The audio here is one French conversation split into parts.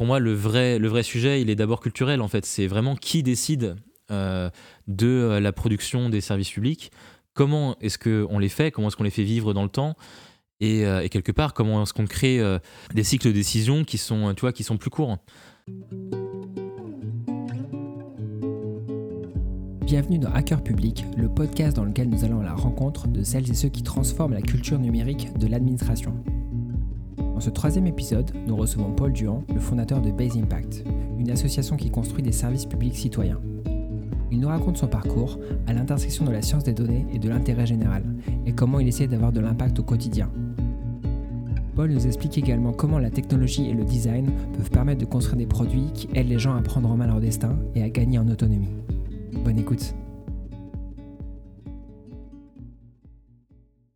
pour moi, le vrai, le vrai sujet, il est d'abord culturel, en fait. C'est vraiment qui décide de la production des services publics, comment est-ce qu'on les fait, comment est-ce qu'on les fait vivre dans le temps, et, quelque part, comment est-ce qu'on crée des cycles de décision qui sont, tu vois, qui sont plus courts? Bienvenue dans Hacker Public, le podcast dans lequel nous allons à la rencontre de celles et ceux qui transforment la culture numérique de l'administration. Dans ce troisième épisode, nous recevons Paul Duhan, le fondateur de Base Impact, une association qui construit des services publics citoyens. Il nous raconte son parcours à l'intersection de la science des données et de l'intérêt général, et comment il essaie d'avoir de l'impact au quotidien. Paul nous explique également comment la technologie et le design peuvent permettre de construire des produits qui aident les gens à prendre en main leur destin et à gagner en autonomie. Bonne écoute.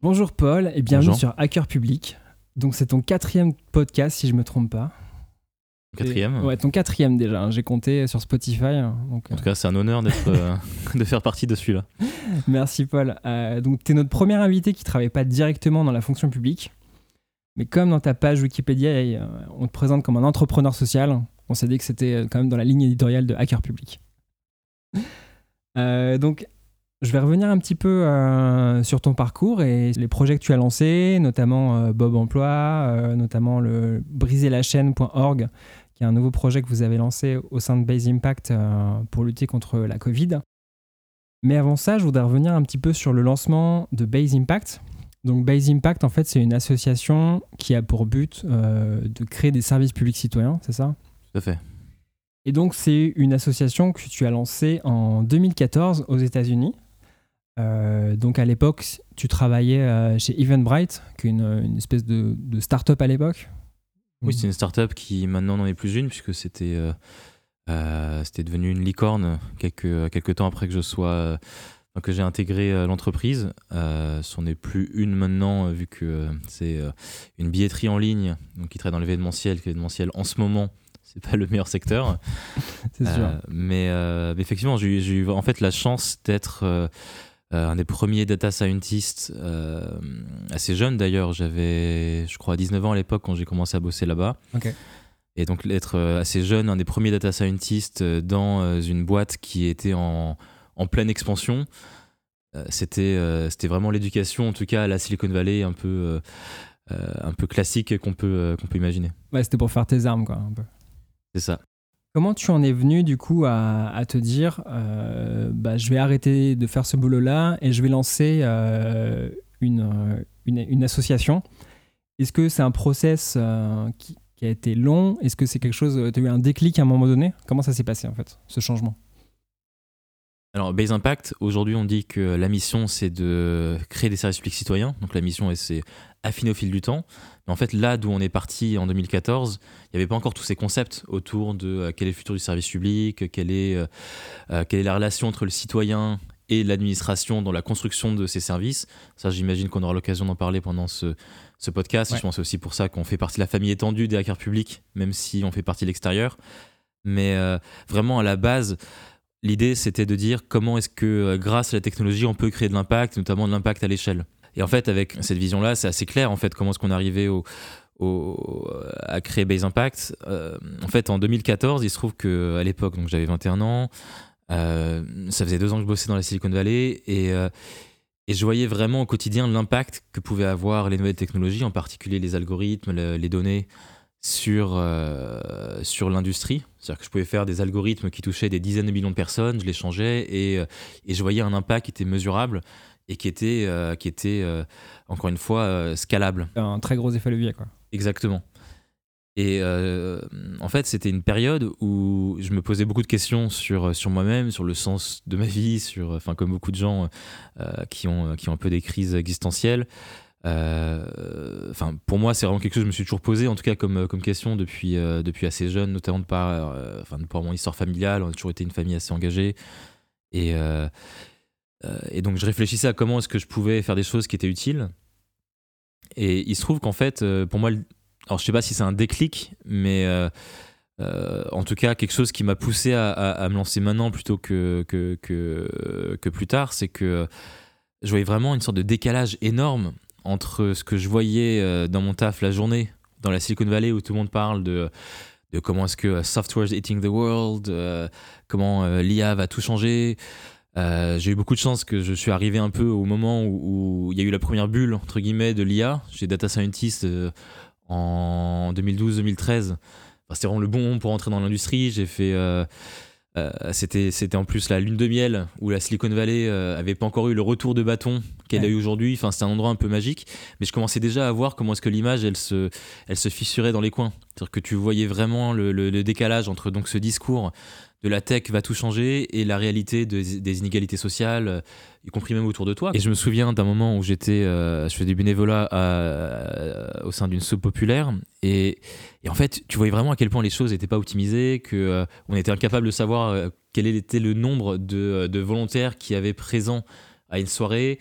Bonjour Paul et bienvenue sur Hacker Public. Donc c'est ton quatrième podcast si je me trompe pas. Quatrième Ouais, ton quatrième déjà. Hein. J'ai compté sur Spotify. Hein. Donc, en tout cas, c'est un honneur d'être, euh, de faire partie de celui-là. Merci Paul. Euh, donc tu es notre premier invité qui travaille pas directement dans la fonction publique. Mais comme dans ta page Wikipédia, euh, on te présente comme un entrepreneur social, on s'est dit que c'était quand même dans la ligne éditoriale de Hacker Public. Euh, donc, je vais revenir un petit peu euh, sur ton parcours et les projets que tu as lancés, notamment euh, Bob Emploi, notamment le briserlachaîne.org, qui est un nouveau projet que vous avez lancé au sein de Base Impact pour lutter contre la Covid. Mais avant ça, je voudrais revenir un petit peu sur le lancement de Base Impact. Donc Base Impact, en fait, c'est une association qui a pour but de créer des services publics citoyens, c'est ça? Tout à fait. Et donc, c'est une association que tu as lancée en 2014 aux États-Unis. Euh, donc, à l'époque, tu travaillais euh, chez Eventbrite, qui est une, espèce de, start-up à l'époque. Oui, c'est une start-up qui maintenant n'en est plus une, puisque c'était euh, c'était devenu une licorne quelques, quelques temps après que je sois. que j'ai intégré l'entreprise. ce n'est plus une maintenant, vu que c'est une billetterie en ligne donc qui travaille dans l'événementiel, l'événementiel en ce moment c'est pas le meilleur secteur. c'est sûr. Mais, euh, effectivement, j'ai eu en fait la chance d'être un des premiers data scientists assez jeune d'ailleurs. J'avais, je crois, 19 ans à l'époque quand j'ai commencé à bosser là-bas. Et donc d'être assez jeune, un des premiers data scientists dans une boîte qui était en, en pleine expansion. c'était c'était vraiment l'éducation, en tout cas à la Silicon Valley, un peu, un peu classique qu'on peut, qu'on peut imaginer. Ouais, c'était pour faire tes armes, quoi, un peu. C'est ça. Comment tu en es venu du coup à, te dire euh, bah, je vais arrêter de faire ce boulot-là et je vais lancer euh, une, une, association? Est-ce que c'est un process euh, qui, a été long? Est-ce que c'est quelque chose, tu as eu un déclic à un moment donné? Comment ça s'est passé en fait, ce changement? Alors, Base Impact, aujourd'hui, on dit que la mission, c'est de créer des services publics citoyens. Donc, la mission, c'est affiné au fil du temps. Mais en fait, là d'où on est parti en 2014, il n'y avait pas encore tous ces concepts autour de euh, quel est le futur du service public, quelle est, euh, euh, quelle est la relation entre le citoyen et l'administration dans la construction de ces services. Ça, j'imagine qu'on aura l'occasion d'en parler pendant ce, ce podcast. Je pense aussi pour ça qu'on fait partie de la famille étendue des hackers publics, même si on fait partie de l'extérieur. Mais vraiment, à la base, l'idée, c'était de dire comment est-ce que, grâce à la technologie, on peut créer de l'impact, notamment de l'impact à l'échelle. Et en fait, avec cette vision-là, c'est assez clair, en fait, comment est-ce qu'on est à créer Base Impact. Euh, en fait, en 2014, il se trouve qu'à l'époque, donc j'avais 21 ans, euh, ça faisait deux ans que je bossais dans la Silicon Valley et, euh, et je voyais vraiment au quotidien l'impact que pouvaient avoir les nouvelles technologies, en particulier les algorithmes, les données sur, l'industrie. C'est-à-dire que je pouvais faire des algorithmes qui touchaient des dizaines de millions de personnes, je les changeais et je voyais un impact qui était mesurable et qui était, euh, qui était euh, encore une fois, euh, scalable. Un très gros effet levier, quoi. Exactement. Et en fait, c'était une période où je me posais beaucoup de questions sur, sur moi-même, sur le sens de ma vie, sur, enfin, comme beaucoup de gens qui, ont, qui ont un peu des crises existentielles. Enfin, pour moi, c'est vraiment quelque chose que je me suis toujours posé, en tout cas comme, comme question depuis, depuis assez jeune, notamment de par, enfin, de par mon histoire familiale. On a toujours été une famille assez engagée. Et, euh, et donc je réfléchissais à comment est-ce que je pouvais faire des choses qui étaient utiles. Et il se trouve qu'en fait, euh, pour moi, alors je sais pas si c'est un déclic, mais euh, en tout cas quelque chose qui m'a poussé à, me lancer maintenant plutôt que, que, que, que plus tard, c'est que je voyais vraiment une sorte de décalage énorme entre ce que je voyais dans mon taf la journée, dans la Silicon Valley où tout le monde parle de de comment est-ce que software is eating the world, comment l'IA va tout changer. J'ai eu beaucoup de chance que je suis arrivé un peu au moment où, il y a eu la première bulle entre guillemets de l'IA. J'ai data scientist en 2012-2013. c'était vraiment le bon moment pour entrer dans l'industrie. J'ai fait euh, c'était, c'était en plus la lune de miel où la Silicon Valley euh, avait pas encore eu le retour de bâton qu'elle a eu aujourd'hui. Enfin, c'était un endroit un peu magique, mais je commençais déjà à voir comment est-ce que l'image elle se, elle se fissurait dans les coins. C'est-à-dire que tu voyais vraiment le, le décalage entre donc ce discours de la tech va tout changer et la réalité des inégalités sociales, y compris même autour de toi. Et je me souviens d'un moment où j'étais, euh, je faisais du bénévolat au sein d'une soupe populaire et, en fait, tu voyais vraiment à quel point les choses n'étaient pas optimisées, que euh, on était incapable de savoir euh, quel était le nombre de, volontaires qui avaient présent à une soirée.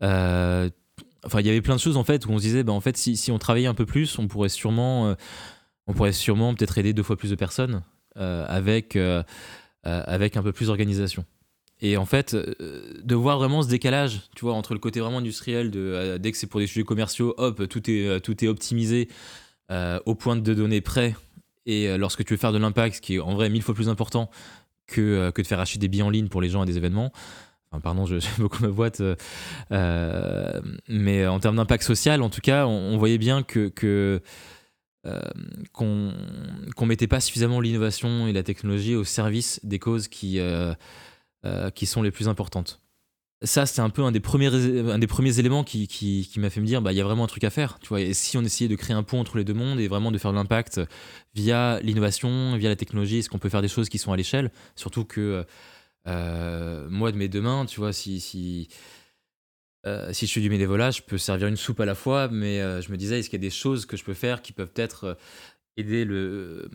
Enfin, il y avait plein de choses en fait où on se disait, bah, en fait, si, si on travaillait un peu plus, on pourrait sûrement, on pourrait sûrement peut-être aider deux fois plus de personnes. Euh, avec, euh, euh, avec un peu plus d'organisation. Et en fait, de voir vraiment ce décalage, tu vois, entre le côté vraiment industriel, dès que c'est pour des sujets commerciaux, hop, tout est, tout est optimisé au point de données près. Et lorsque tu veux faire de l'impact, ce qui est en vrai mille fois plus important que, que de faire acheter des billets en ligne pour les gens à des événements, pardon, j'aime beaucoup ma boîte, mais en termes d'impact social, en tout cas, on, voyait bien que euh, qu'on qu'on mettait pas suffisamment l'innovation et la technologie au service des causes qui, euh, euh, sont les plus importantes. Ça, c'est un peu un des premiers, éléments qui, m'a fait me dire, bah, il y a vraiment un truc à faire. Tu vois, et si on essayait de créer un pont entre les deux mondes et vraiment de faire de l'impact via l'innovation, via la technologie, est-ce qu'on peut faire des choses qui sont à l'échelle? Surtout que moi, de mes deux mains, tu vois, si euh, si je suis du bénévolat, je peux servir une soupe à la fois, mais euh, je me disais, est-ce qu'il y a des choses que je peux faire qui peuvent être euh, aider, le,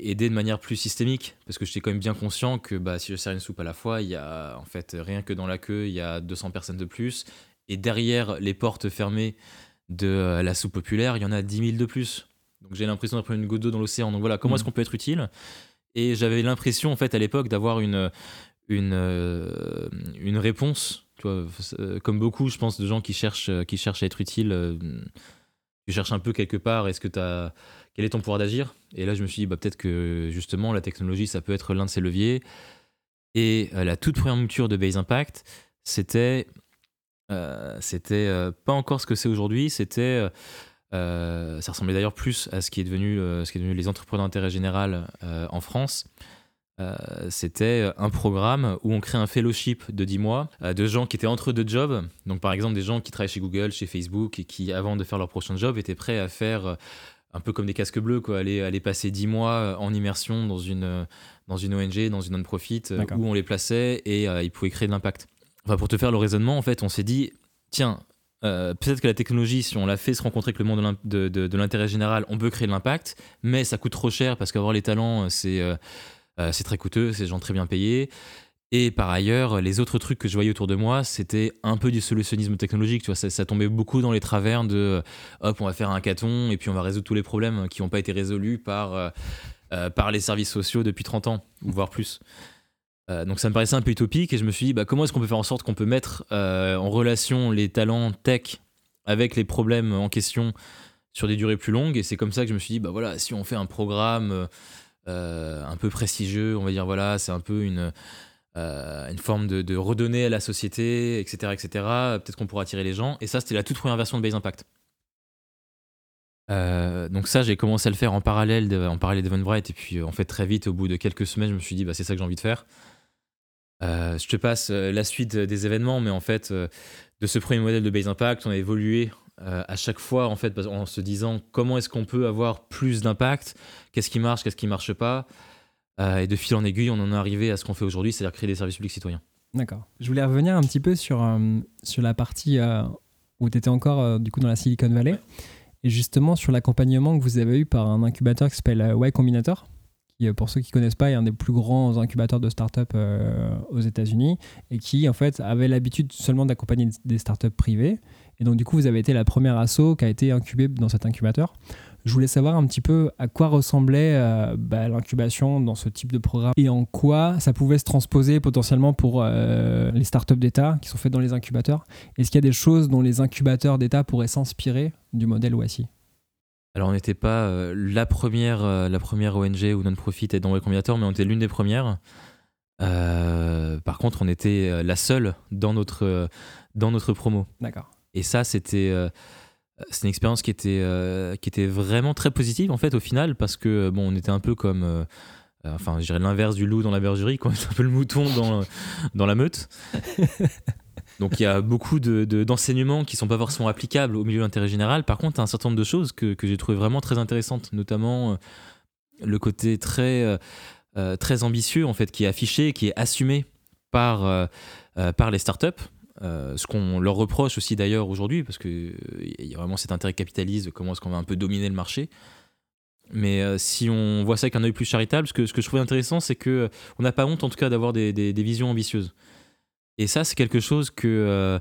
aider de manière plus systémique? Parce que j'étais quand même bien conscient que bah, si je sers une soupe à la fois, il y a en fait rien que dans la queue, il y a 200 personnes de plus. Et derrière les portes fermées de la soupe populaire, il y en a 10 000 de plus. Donc j'ai l'impression prendre une goutte d'eau dans l'océan. Donc voilà, comment est-ce mmh. qu'on peut être utile? Et j'avais l'impression en fait à l'époque d'avoir une, une, une réponse euh, comme beaucoup, je pense, de gens qui cherchent, euh, qui cherchent à être utiles, euh, tu cherches un peu quelque part, est-ce que as, quel est ton pouvoir d'agir? Et là, je me suis dit, bah, peut-être que justement, la technologie, ça peut être l'un de ces leviers. Et la toute première mouture de Base Impact, c'était, c'était pas encore ce que c'est aujourd'hui, c'était, ça ressemblait d'ailleurs plus à ce qui est devenu, ce qui est devenu les entrepreneurs d'intérêt général en France. Euh, c'était un programme où on crée un fellowship de 10 mois euh, de gens qui étaient entre deux jobs. Donc, par exemple, des gens qui travaillent chez Google, chez Facebook et qui, avant de faire leur prochain job, étaient prêts à faire euh, un peu comme des casques bleus, quoi, aller, aller passer 10 mois en immersion dans une, dans une ONG, dans une non-profit, où on les plaçait et ils pouvaient créer de l'impact. Enfin, pour te faire le raisonnement, en fait, on s'est dit, tiens, peut-être que la technologie, si on la fait se rencontrer avec le monde de, de l'intérêt général, on peut créer de l'impact, mais ça coûte trop cher parce qu'avoir les talents, c'est euh, c'est très coûteux, c'est des gens très bien payés. Et par ailleurs, les autres trucs que je voyais autour de moi, c'était un peu du solutionnisme technologique. Tu vois, ça, tombait beaucoup dans les travers de euh, hop, on va faire un caton et puis on va résoudre tous les problèmes qui n'ont pas été résolus par, euh, par les services sociaux depuis 30 ans, voire plus. donc ça me paraissait un peu utopique et je me suis dit, bah, comment est-ce qu'on peut faire en sorte qu'on peut mettre en relation les talents tech avec les problèmes en question sur des durées plus longues? Et c'est comme ça que je me suis dit, bah voilà, si on fait un programme euh, un peu prestigieux, on va dire, voilà, c'est un peu une, euh, forme de, redonner à la société, etc. etc. Peut-être qu'on pourra attirer les gens. Et ça, c'était la toute première version de Base Impact. Euh, donc ça, j'ai commencé à le faire en parallèle, de, en parallèle d'Eventbrite, et puis en fait très vite, au bout de quelques semaines, je me suis dit, bah, c'est ça que j'ai envie de faire. je te passe la suite des événements, mais en fait, de ce premier modèle de Base Impact, on a évolué euh, à chaque fois en fait en se disant comment est-ce qu'on peut avoir plus d'impact, qu'est-ce qui marche, qu'est-ce qui marche pas, euh, et de fil en aiguille, on en est arrivé à ce qu'on fait aujourd'hui, c'est-à-dire créer des services publics citoyens. D'accord. Je voulais revenir un petit peu sur, euh, sur la partie où tu étais encore du coup dans la Silicon Valley, et justement sur l'accompagnement que vous avez eu par un incubateur qui s'appelle Y Combinator qui, pour ceux qui connaissent pas, est un des plus grands incubateurs de start-up aux États-Unis et qui, en fait, avait l'habitude seulement d'accompagner des start-up privées et donc, du coup, vous avez été la première asso qui a été incubée dans cet incubateur. Je voulais savoir un petit peu à quoi ressemblait euh, bah, l'incubation dans ce type de programme et en quoi ça pouvait se transposer potentiellement pour euh, les startups d'État qui sont faites dans les incubateurs. Est-ce qu'il y a des choses dont les incubateurs d'État pourraient s'inspirer du modèle OASI Alors on n'était pas la, première, la première ONG ou non-profit à être dans Y Combinator, mais on était l'une des premières. par contre, on était la seule dans notre, dans notre promo. D'accord. Et ça, c'était c'est une expérience qui était, qui était vraiment très positive en fait au final parce que bon, on était un peu comme euh, enfin, je dirais l'inverse du loup dans la bergerie, quoi. Un peu le mouton dans, dans la meute. Donc il y a beaucoup d'enseignements de, qui sont pas forcément applicables au milieu d'intérêt général. Par contre, un certain nombre de choses que, que j'ai trouvé vraiment très intéressantes, notamment euh, le côté très, euh, très ambitieux en fait, qui est affiché, qui est assumé par, par les startups. Ce qu'on leur reproche aussi d'ailleurs aujourd'hui, parce qu'il y a vraiment cet intérêt capitaliste, comment est-ce qu'on va un peu dominer le marché. Mais euh, si on voit ça avec un œil plus charitable, ce que, ce que je trouve intéressant, c'est que euh, on n'a pas honte en tout cas d'avoir des, des, visions ambitieuses. Et ça, c'est quelque chose que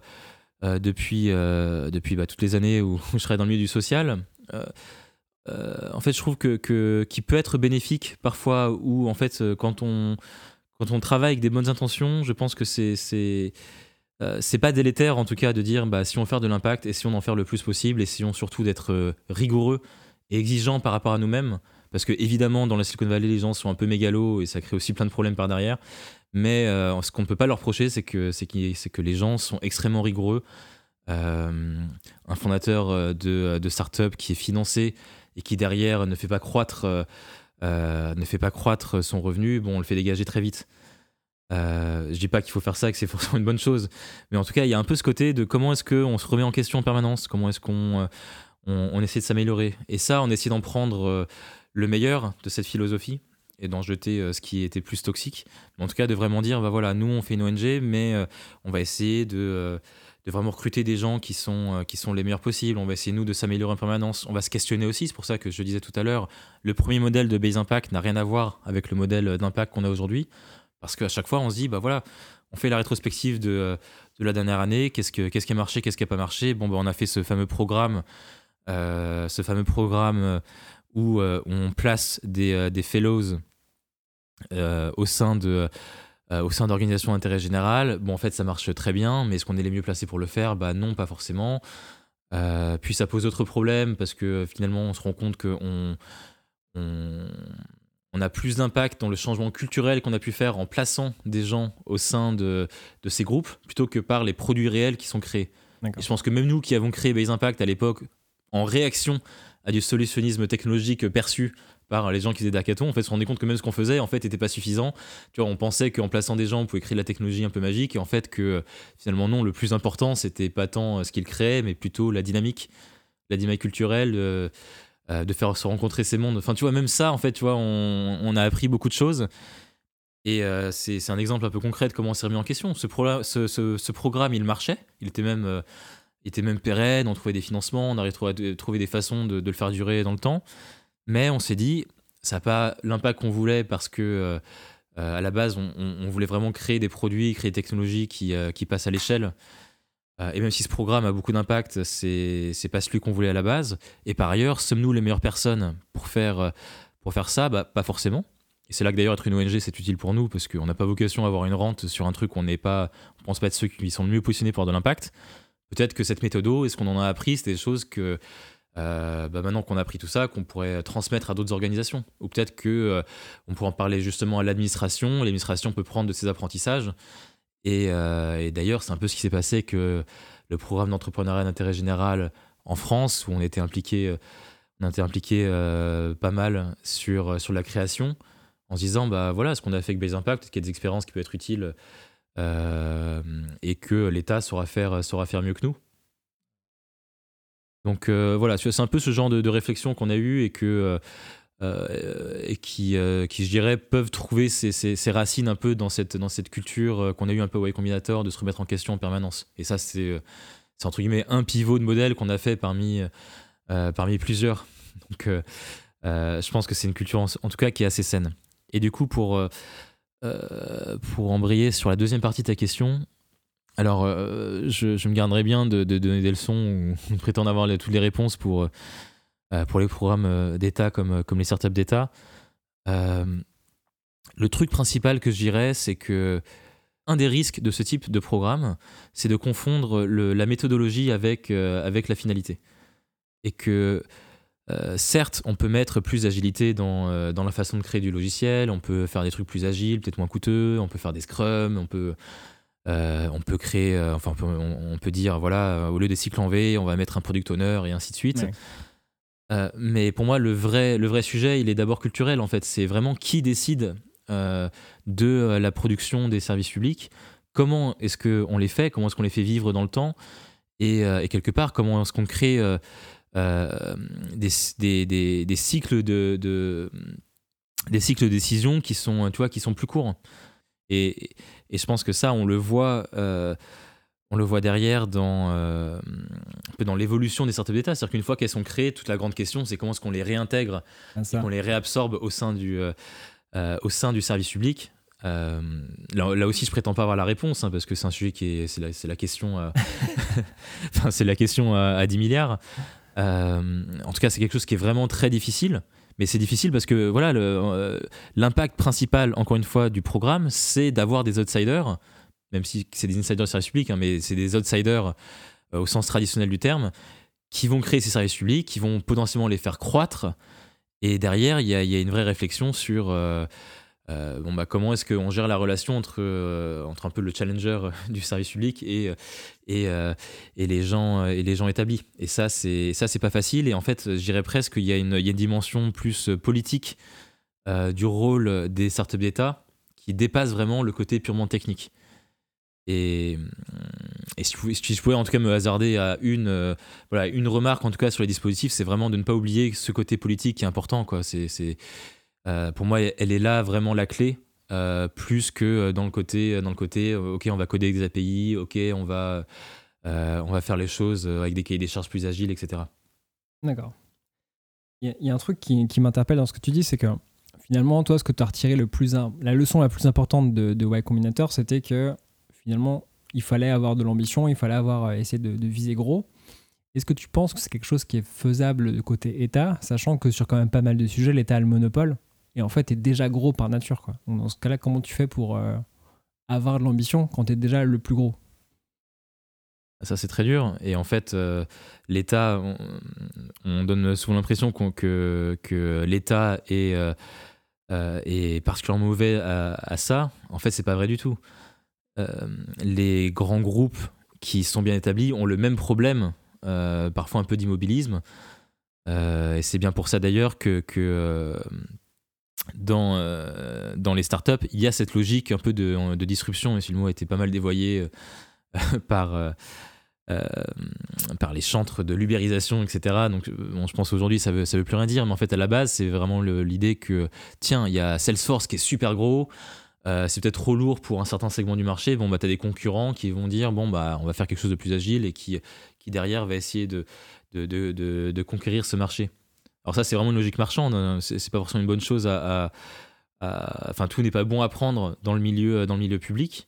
euh, depuis, depuis bah, toutes les années où, je serai dans le milieu du social, en fait, je trouve que, que qui peut être bénéfique parfois, ou en fait, quand on, quand on travaille avec des bonnes intentions, je pense que c'est c'est c'est pas délétère en tout cas de dire bah, si on faire de l'impact et si on en faire le plus possible et si on surtout d'être rigoureux et exigeant par rapport à nous-mêmes. Parce que évidemment, dans la Silicon Valley, les gens sont un peu mégalos et ça crée aussi plein de problèmes par derrière. Mais euh, ce qu'on ne peut pas leur reprocher, c'est que, les gens sont extrêmement rigoureux. Euh, un fondateur euh, de, de start-up qui est financé et qui derrière ne fait pas croître, ne fait pas croître son revenu, bon, on le fait dégager très vite. Euh, je dis pas qu'il faut faire ça, que c'est forcément une bonne chose, mais en tout cas, il y a un peu ce côté de comment est-ce qu'on se remet en question en permanence, comment est-ce qu'on on, essaie de s'améliorer. Et ça, on essaie d'en prendre euh, le meilleur de cette philosophie et d'en jeter euh, ce qui était plus toxique. En tout cas, de vraiment dire, bah voilà, nous, on fait une ONG, mais euh, on va essayer de, vraiment recruter des gens qui sont, qui sont les meilleurs possibles. On va essayer, nous, de s'améliorer en permanence. On va se questionner aussi. C'est pour ça que je disais tout à l'heure, le premier modèle de Base Impact n'a rien à voir avec le modèle d'impact qu'on a aujourd'hui. Parce qu'à chaque fois, on se dit, bah voilà, on fait la rétrospective de, la dernière année. Qu'est-ce, que, qu'est-ce qui a marché, qu'est-ce qui n'a pas marché Bon, bah, on a fait ce fameux programme euh, ce fameux programme euh, où euh, on place des, des fellows au sein de au sein d'organisations d'intérêt général. Bon, en fait, ça marche très bien, mais est-ce qu'on est les mieux placés pour le faire? Bah non, pas forcément. puis ça pose d'autres problèmes parce que finalement, on se rend compte qu'on on, on, a plus d'impact dans le changement culturel qu'on a pu faire en plaçant des gens au sein de, de ces groupes plutôt que par les produits réels qui sont créés. Et je pense que même nous qui avons créé Base Impact à l'époque, en réaction à du solutionnisme technologique perçu par les gens qui faisaient d'hackathon, en fait, se rendait compte que même ce qu'on faisait, en fait, n'était pas suffisant. Tu vois, on pensait qu'en plaçant des gens, on pouvait créer de la technologie un peu magique, et en fait, que finalement, non, le plus important, c'était pas tant ce qu'ils créaient, mais plutôt la dynamique, la dynamique culturelle, euh, euh, de faire se rencontrer ces mondes. Enfin, tu vois, même ça, en fait, tu vois, on, a appris beaucoup de choses. Et euh, c'est un exemple un peu concret de comment on s'est remis en question. Ce, programme, il marchait. Il était même était même pérenne, on trouvait des financements, on arrivait à trouver des façons de, le faire durer dans le temps. Mais on s'est dit, ça n'a pas l'impact qu'on voulait parce que euh, euh, à la base, on, voulait vraiment créer des produits, créer des technologies euh, qui passent à l'échelle. Et même si ce programme a beaucoup d'impact, c'est n'est pas celui qu'on voulait à la base. Et par ailleurs, sommes-nous les meilleures personnes pour faire, pour faire ça? Bah, Pas forcément. Et c'est là que d'ailleurs être une ONG, c'est utile pour nous parce qu'on n'a pas vocation à avoir une rente sur un truc où on n'est pas, on pense pas être ceux qui sont le mieux positionnés pour avoir de l'impact. Peut-être que cette méthode, et ce qu'on en a appris, c'est des choses que euh, bah, maintenant qu'on a appris tout ça, qu'on pourrait transmettre à d'autres organisations. Ou peut-être que euh, on pourrait en parler justement à l'administration. L'administration peut prendre de ces apprentissages. Et, euh, d'ailleurs, c'est un peu ce qui s'est passé que le programme d'entrepreneuriat d'intérêt général en France, où on était impliqué, on était impliqué pas mal sur, sur la création, en se disant, bah voilà, ce qu'on a fait avec Base Impact, qu'il y a des expériences qui peuvent être utiles euh, et que l'État saura faire, saura faire mieux que nous. Donc euh, voilà, c'est un peu ce genre de, réflexion qu'on a eu et que euh, et qui, qui, je dirais, peuvent trouver ses, racines un peu dans cette, dans cette culture qu'on a eu un peu au Y Combinator de se remettre en question en permanence. Et ça, c'est entre guillemets un pivot de modèle qu'on a fait parmi, parmi plusieurs. Donc je pense que c'est une culture en, tout cas qui est assez saine. Et du coup, pour euh, pour embrayer sur la deuxième partie de ta question, alors euh, je, me garderai bien de, donner des leçons ou de prétendre avoir toutes les réponses pour, euh, pour les programmes d'État comme, comme les startups d'État. le truc principal que je dirais, c'est que un des risques de ce type de programme, c'est de confondre la méthodologie avec, avec la finalité. Et que certes, on peut mettre plus d'agilité dans, dans la façon de créer du logiciel, on peut faire des trucs plus agiles, peut-être moins coûteux, on peut faire des scrums, on peut, on peut créer, enfin, on peut, dire, voilà, au lieu des cycles en V, on va mettre un product owner et ainsi de suite. Mais pour moi, le vrai, le vrai sujet, il est d'abord culturel, en fait. C'est vraiment qui décide de la production des services publics comment est-ce qu'on les fait, comment est-ce qu'on les fait vivre dans le temps, et, euh, quelque part, comment est-ce qu'on crée euh, euh, des, cycles de, des cycles de décision qui sont, tu vois, qui sont plus courts. Et, je pense que ça, on le voit, on le voit derrière dans, dans l'évolution des startups d'État. C'est-à-dire qu'une fois qu'elles sont créées, toute la grande question, c'est comment est-ce qu'on les réintègre, qu'on les réabsorbe au sein du, au sein du service public. Euh, là, aussi, je prétends pas avoir la réponse hein, parce que c'est un sujet qui est, c'est la, la, question, euh, enfin, c'est la question à, 10 milliards. Euh, en tout cas, c'est quelque chose qui est vraiment très difficile. Mais c'est difficile parce que voilà, l'impact principal, encore une fois, du programme, c'est d'avoir des outsiders, même si c'est des insiders de services publics, hein, mais c'est des outsiders au sens traditionnel du terme, qui vont créer ces services publics, qui vont potentiellement les faire croître. Et derrière, il y, y a, une vraie réflexion sur euh, bon bah comment est-ce qu'on gère la relation entre, euh, entre un peu le challenger du service public et, et, euh, les, gens, et les gens établis. Et ça c'est pas facile. Et en fait je dirais presque qu'il y, y a une dimension plus politique du rôle des startups d'État qui dépasse vraiment le côté purement technique et, et si, je pouvais en tout cas me hasarder à une, voilà, une remarque en tout cas sur les dispositifs, c'est vraiment de ne pas oublier ce côté politique qui est important. Quoi. C'est, euh, pour moi, elle est là vraiment la clé. Euh, plus que dans le côté, dans le côté, euh, ok, on va coder des API, ok, on va, on va faire les choses avec des cahiers des charges plus agiles, etc. D'accord. Il y, a un truc qui, qui m'interpelle dans ce que tu dis, c'est que finalement, toi, ce que tu as retiré le plus, la leçon la plus importante de, de Y Combinator, c'était que finalement, il fallait avoir de l'ambition, il fallait avoir essayé de, viser gros. Est-ce que tu penses que c'est quelque chose qui est faisable de côté État, sachant que sur quand même pas mal de sujets, l'État a le monopole et en fait, tu es déjà gros par nature. Quoi. dans ce cas-là, comment tu fais pour euh, avoir de l'ambition quand tu es déjà le plus gros? Ça, c'est très dur. Et en fait, euh, l'État, on, donne souvent l'impression que, que l'État est, euh, est particulièrement mauvais à, ça. En fait, c'est pas vrai du tout. Les grands groupes qui sont bien établis ont le même problème, parfois un peu d'immobilisme. et c'est bien pour ça d'ailleurs que, dans, euh, dans les startups, il y a cette logique un peu de, disruption, et si le mot a été pas mal dévoyé euh, par, euh, par les chantres de l'ubérisation, etc. Donc, je pense aujourd'hui, ça veut, ça veut plus rien dire, mais en fait, à la base, c'est vraiment l'idée que, tiens, il y a Salesforce qui est super gros, c'est peut-être trop lourd pour un certain segment du marché. Bon, bah, tu as des concurrents qui vont dire, bon, bah, on va faire quelque chose de plus agile et qui, qui derrière va essayer de, de, de, conquérir ce marché. Alors ça, c'est vraiment une logique marchande. Hein. C'est pas forcément une bonne chose à, enfin, tout n'est pas bon à prendre dans le milieu, dans le milieu public.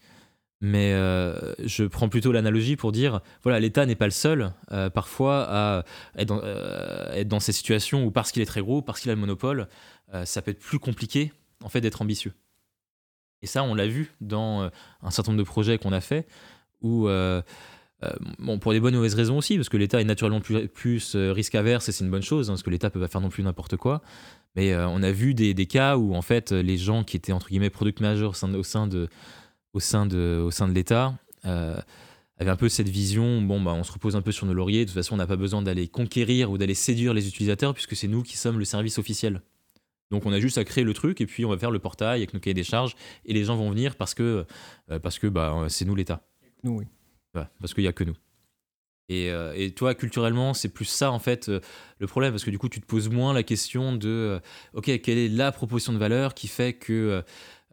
Mais euh, je prends plutôt l'analogie pour dire, voilà, l'État n'est pas le seul euh, parfois à être dans, euh, être dans, ces situations où parce qu'il est très gros, parce qu'il a le monopole, ça peut être plus compliqué en fait d'être ambitieux. Et ça, on l'a vu dans un certain nombre de projets qu'on a fait où euh, bon, pour des bonnes et mauvaises raisons aussi, parce que l'État est naturellement plus, euh, risque averse et c'est une bonne chose, hein, parce que l'État peut pas faire non plus n'importe quoi. Mais euh, on a vu des, cas où en fait les gens qui étaient entre guillemets product managers au sein de, au sein de, au sein de, au sein de l'État avaient un peu cette vision bon bah on se repose un peu sur nos lauriers. De toute façon, on n'a pas besoin d'aller conquérir ou d'aller séduire les utilisateurs puisque c'est nous qui sommes le service officiel. Donc on a juste à créer le truc et puis on va faire le portail avec nos cahiers des charges et les gens vont venir parce que parce que bah c'est nous l'État. Nous oui parce qu'il n'y a que nous. Et, euh, et, toi, culturellement, c'est plus ça, en fait, euh, le problème, parce que du coup, tu te poses moins la question de, euh, OK, quelle est la proposition de valeur qui fait que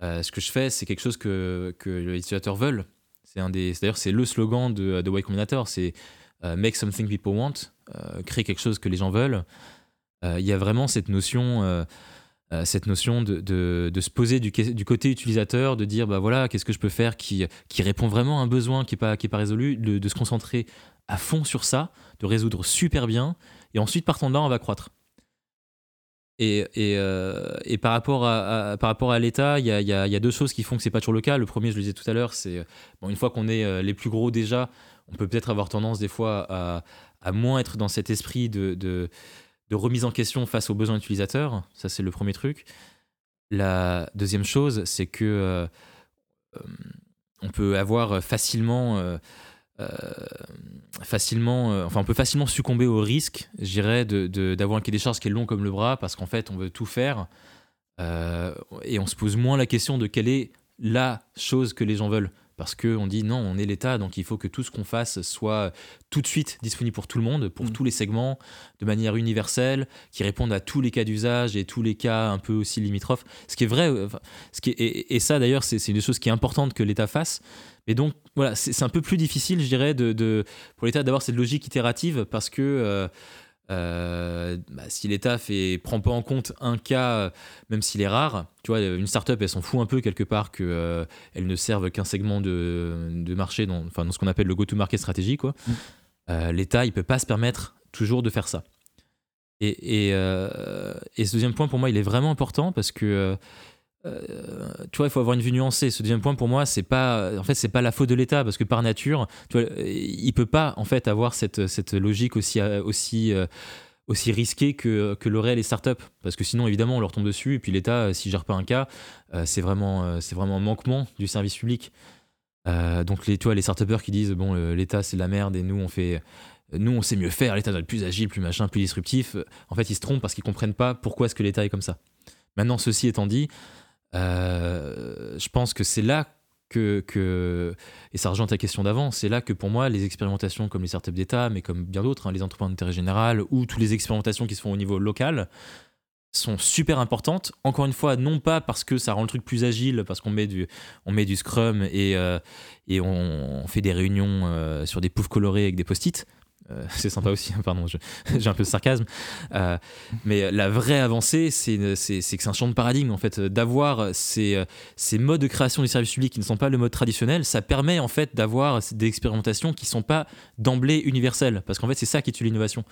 ce que je fais, c'est quelque chose que, que les utilisateurs veulent. C'est un des, d'ailleurs, c'est le slogan de, de Y Combinator, c'est Make something people want, créer quelque chose que les gens veulent. Il y a vraiment cette notion euh, cette notion de, de, se poser du, côté utilisateur, de dire bah voilà, qu'est-ce que je peux faire qui, qui répond vraiment à un besoin qui n'est pas, pas résolu, de, se concentrer à fond sur ça, de résoudre super bien, et ensuite partant de là, on va croître. Et, et, euh, et par rapport à, à l'État, il y a, y, y a, deux choses qui font que c'est pas toujours le cas. Le premier, je le disais tout à l'heure, c'est bon, une fois qu'on est euh, les plus gros déjà, on peut peut-être avoir tendance des fois à, à moins être dans cet esprit de remise en question face aux besoins utilisateurs. Ça, c'est le premier truc. La deuxième chose, c'est que on peut avoir facilement facilement, enfin on peut facilement succomber au risque, je dirais, d'avoir un cahier des charges qui est long comme le bras parce qu'en fait on veut tout faire et on se pose moins la question de quelle est la chose que les gens veulent parce qu'on dit non, on est l'État, donc il faut que tout ce qu'on fasse soit tout de suite disponible pour tout le monde, pour mm. tous les segments, de manière universelle, qui répondent à tous les cas d'usage et tous les cas un peu aussi limitrophes. Ce qui est vrai, ce qui et, ça d'ailleurs, c'est une chose qui est importante que l'État fasse. Mais donc voilà, c'est un peu plus difficile, je dirais, de, pour l'État d'avoir cette logique itérative parce que euh, euh, bah, si l'État fait prend pas en compte un cas, même s'il est rare, tu vois, une startup, elle s'en fout un peu quelque part que euh, elle ne serve qu'un segment de, de, marché, dans, enfin, dans ce qu'on appelle le go-to-market stratégie, quoi. Mm. Euh, L'État, il peut pas se permettre toujours de faire ça. Et, et, et, ce deuxième point, pour moi, il est vraiment important parce que euh, tu vois, il faut avoir une vue nuancée. Ce deuxième point, pour moi, c'est pas, en fait, c'est pas la faute de l'État parce que par nature, tu vois, il peut pas en fait avoir cette, cette logique aussi, euh, aussi, euh, aussi risquée que, que l'auraient les startups. Parce que sinon, évidemment, on leur tombe dessus et puis l'État, s'il gère pas un cas, c'est vraiment, c'est vraiment un manquement du service public. donc les, tu vois, les startupeurs qui disent bon, l'État c'est de la merde et nous on fait, nous on sait mieux faire, l'État doit être plus agile, plus machin, plus disruptif. En fait, ils se trompent parce qu'ils comprennent pas pourquoi est-ce que l'État est comme ça. Maintenant, ceci étant dit, euh, je pense que c'est là que, et ça rejoint ta question d'avant, c'est là que pour moi, les expérimentations comme les startups d'État, mais comme bien d'autres, hein, les entreprises d'intérêt général ou toutes les expérimentations qui se font au niveau local, sont super importantes. Encore une fois, non pas parce que ça rend le truc plus agile, parce qu'on met du, on met du Scrum et, euh, et on, fait des réunions euh, sur des poufs colorés avec des post-it. Euh, c'est sympa aussi, hein, pardon, j'ai un peu de sarcasme. Euh, mais la vraie avancée, c'est que c'est un champ de paradigme, en fait. D'avoir ces, ces, modes de création du service public qui ne sont pas le mode traditionnel, ça permet, en fait, d'avoir des expérimentations qui ne sont pas d'emblée universelles. Parce qu'en fait, c'est ça qui tue l'innovation.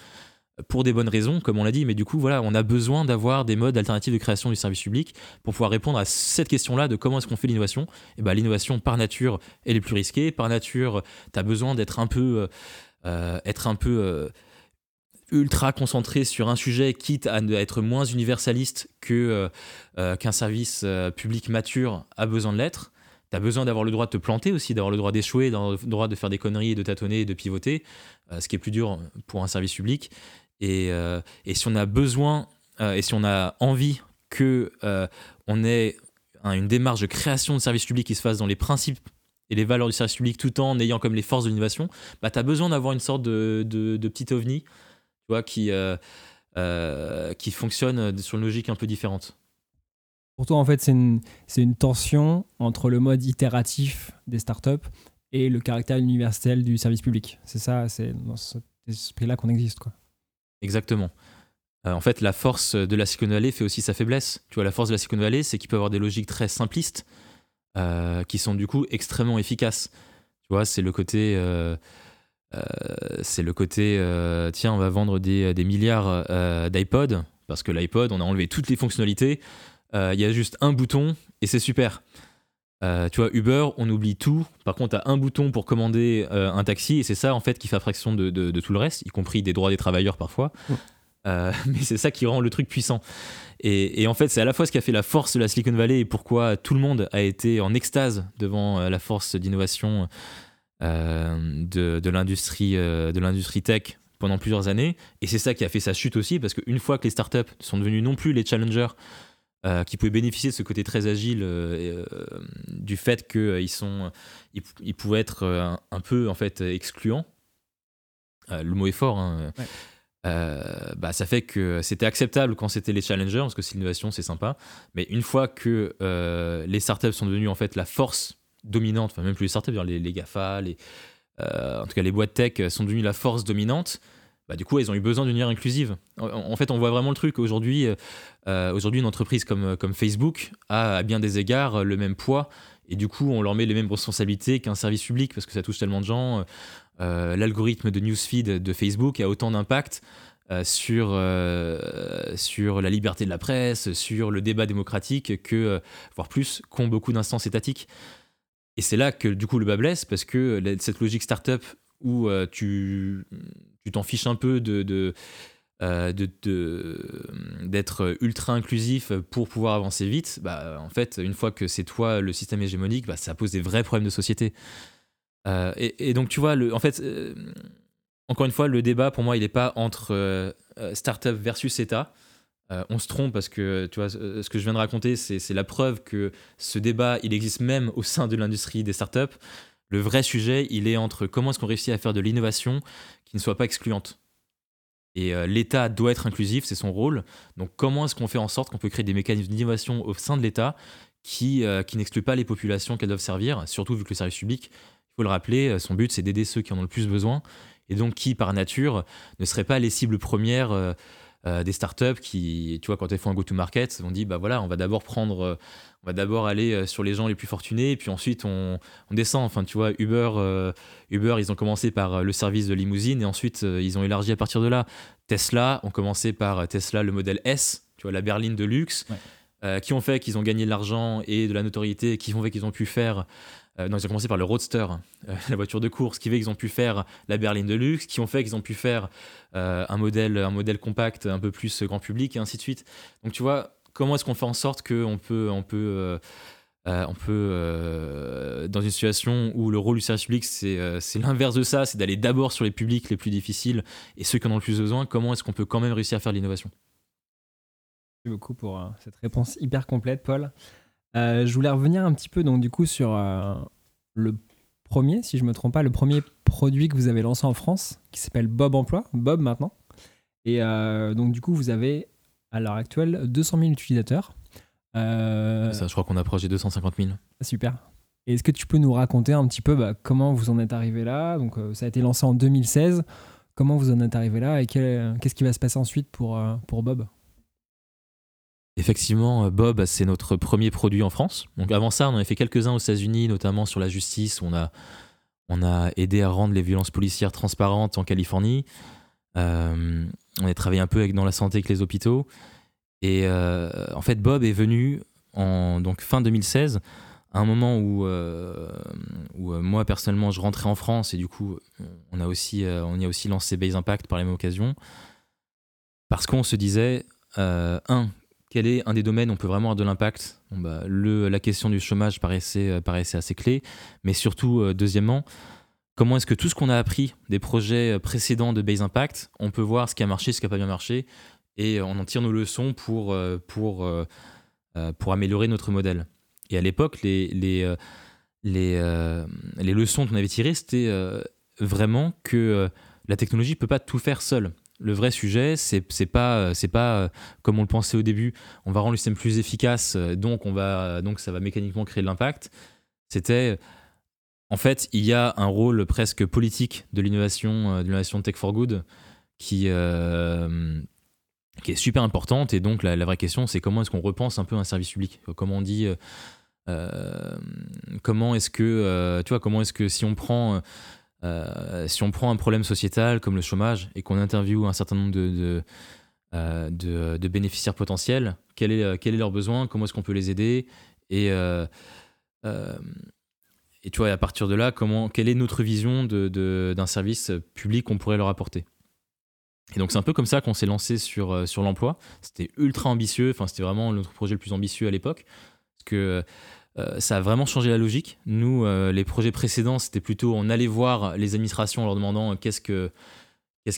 Pour des bonnes raisons, comme on l'a dit, mais du coup, voilà, on a besoin d'avoir des modes alternatifs de création du service public pour pouvoir répondre à cette question-là de comment est-ce qu'on fait l'innovation. Et ben, l'innovation, par nature, elle est plus risquée. Par nature, tu as besoin d'être un peu. Euh, être un peu euh, ultra concentré sur un sujet, quitte à être moins universaliste que euh, qu'un service public mature a besoin de l'être. Tu as besoin d'avoir le droit de te planter aussi, d'avoir le droit d'échouer, d'avoir le droit de faire des conneries, de tâtonner, de pivoter, ce qui est plus dur pour un service public. Et, et si on a besoin et si on a envie que on ait une démarche de création de services publics qui se fasse dans les principes et les valeurs du service public tout en ayant comme les forces de l'innovation, bah, tu as besoin d'avoir une sorte de, de, de petit ovni tu vois, qui, euh, euh, qui fonctionne sur une logique un peu différente. Pour toi, en fait, c'est une, une tension entre le mode itératif des startups et le caractère universel du service public. C'est ça, c'est dans cet esprit-là qu'on existe. Quoi. Exactement. Euh, en fait, la force de la Silicon Valley fait aussi sa faiblesse. Tu vois, la force de la Silicon Valley, c'est qu'il peut avoir des logiques très simplistes euh, qui sont du coup extrêmement efficaces. Tu vois, c'est le côté. Euh, euh, c'est le côté. tiens, on va vendre des, milliards d'iPod, parce que l'iPod, on a enlevé toutes les fonctionnalités. Il y a juste un bouton et c'est super. tu vois, Uber, on oublie tout. Par contre, tu as un bouton pour commander un taxi et c'est ça en fait qui fait abstraction de, de, tout le reste, y compris des droits des travailleurs parfois. mais c'est ça qui rend le truc puissant. Et, en fait, c'est à la fois ce qui a fait la force de la Silicon Valley et pourquoi tout le monde a été en extase devant euh, la force d'innovation euh, de, euh, de l'industrie tech pendant plusieurs années. Et c'est ça qui a fait sa chute aussi, parce qu'une fois que les startups sont devenus non plus les challengers qui pouvaient bénéficier de ce côté très agile du fait qu'ils sont ils, pouvaient être un, peu en fait excluants le mot est fort hein, euh, bah, ça fait que c'était acceptable quand c'était les challengers, parce que c'est l'innovation, c'est sympa. Mais une fois que euh, les startups sont devenues en fait la force dominante, enfin même plus les startups, les, les GAFA, les, euh, en tout cas les boîtes tech sont devenues la force dominante, bah, du coup, elles ont eu besoin d'une lumière inclusive. En, fait, on voit vraiment le truc. Aujourd'hui, aujourd'hui une entreprise comme, comme Facebook a à bien des égards le même poids et du coup, on leur met les mêmes responsabilités qu'un service public parce que ça touche tellement de gens. Euh, l'algorithme de newsfeed de Facebook a autant d'impact euh, sur, euh, sur la liberté de la presse, sur le débat démocratique, que, voire plus, qu'ont beaucoup d'instances étatiques. Et c'est là que du coup le bas blesse, parce que cette logique startup où tu t'en fiches un peu de, d'être ultra inclusif pour pouvoir avancer vite, bah, en fait, une fois que c'est toi le système hégémonique, bah, ça pose des vrais problèmes de société. Et, donc, tu vois, le, en fait, encore une fois, le débat pour moi, il n'est pas entre startup versus État. on se trompe parce que tu vois, ce que je viens de raconter, c'est la preuve que ce débat, il existe même au sein de l'industrie des startups. Le vrai sujet, il est entre comment est-ce qu'on réussit à faire de l'innovation qui ne soit pas excluante. Et euh, l'État doit être inclusif, c'est son rôle. Donc comment est-ce qu'on fait en sorte qu'on peut créer des mécanismes d'innovation au sein de l'État qui, euh, qui n'excluent pas les populations qu'elles doivent servir, surtout vu que le service public, il faut le rappeler, euh, son but c'est d'aider ceux qui en ont le plus besoin, et donc qui par nature ne seraient pas les cibles premières des startups qui, tu vois, quand elles font un go-to-market, on dit, bah voilà, on va d'abord prendre on va d'abord aller euh, sur les gens les plus fortunés, et puis ensuite on, descend. Enfin, tu vois, Uber, euh, Uber, ils ont commencé par euh, le service de limousine, et ensuite ils ont élargi à partir de là. Tesla ont commencé par Tesla, le modèle S, tu vois, la berline de luxe, qui ont fait qu'ils ont gagné de l'argent et de la notoriété, qui ont fait qu'ils ont pu faire. Non, ils ont commencé par le Roadster, la voiture de course, qui fait qu'ils ont pu faire la berline de luxe, qui ont fait qu'ils ont pu faire un, modèle, un modèle compact un peu plus grand public, et ainsi de suite. Donc, tu vois, comment est-ce qu'on fait en sorte qu'on peut, on peut, euh, euh, on peut euh, dans une situation où le rôle du service public, c'est l'inverse de ça, c'est d'aller d'abord sur les publics les plus difficiles et ceux qui en ont le plus besoin, comment est-ce qu'on peut quand même réussir à faire de l'innovation? Merci beaucoup pour cette réponse hyper complète, Paul. Je voulais revenir un petit peu donc du coup sur le premier, si je me trompe pas, le premier produit que vous avez lancé en France, qui s'appelle Bob Emploi, Bob maintenant. Et donc du coup, vous avez à l'heure actuelle 200 000 utilisateurs. Euh, ça, je crois qu'on approche des 250 000. Super. Est-ce que tu peux nous raconter un petit peu bah, comment vous en êtes arrivé là? Donc, euh, ça a été lancé en 2016. Comment vous en êtes arrivé là et qu'est-ce qui va se passer ensuite pour, euh, pour Bob? Effectivement, Bob, c'est notre premier produit en France. Donc avant ça, on en a fait quelques-uns aux États-Unis, notamment sur la justice. On a, on a aidé à rendre les violences policières transparentes en Californie. Euh, on a travaillé un peu avec, dans la santé avec les hôpitaux. Et euh, en fait, Bob est venu en donc, fin 2016, à un moment où, euh, où moi, personnellement, je rentrais en France et du coup, on a aussi, on y a aussi lancé Base Impact par la même occasion. Parce qu'on se disait, un, quel est un des domaines où on peut vraiment avoir de l'impact? Bah, La question du chômage paraissait, paraissait assez clé, mais surtout, deuxièmement, comment est-ce que tout ce qu'on a appris des projets précédents de Base Impact, on peut voir ce qui a marché, ce qui n'a pas bien marché, et on en tire nos leçons pour, euh, euh, euh, améliorer notre modèle. Et à l'époque, les, les leçons qu'on avait tirées, c'était vraiment que la technologie ne peut pas tout faire seule. Le vrai sujet, c'est pas c'est pas comme on le pensait au début. On va rendre le système plus efficace, donc on va donc ça va mécaniquement créer de l'impact. C'était en fait, il y a un rôle presque politique de l'innovation, euh, de l'innovation Tech for Good, qui, euh, est super importante. Et donc, la, vraie question, c'est comment est-ce qu'on repense un peu un service public? Comment on dit. Euh, comment est-ce que. tu vois, comment est-ce que si on prend. Si on prend un problème sociétal comme le chômage et qu'on interviewe un certain nombre de, de, bénéficiaires potentiels, quel est, quel est leur besoin, comment est-ce qu'on peut les aider et, tu vois, à partir de là, quelle est notre vision d'un service public qu'on pourrait leur apporter? Et donc, c'est un peu comme ça qu'on s'est lancé sur, euh, sur l'emploi. C'était ultra ambitieux, enfin, c'était vraiment notre projet le plus ambitieux à l'époque. Parce que euh, ça a vraiment changé la logique. Nous, euh, les projets précédents, c'était plutôt on allait voir les administrations en leur demandant euh, qu'est-ce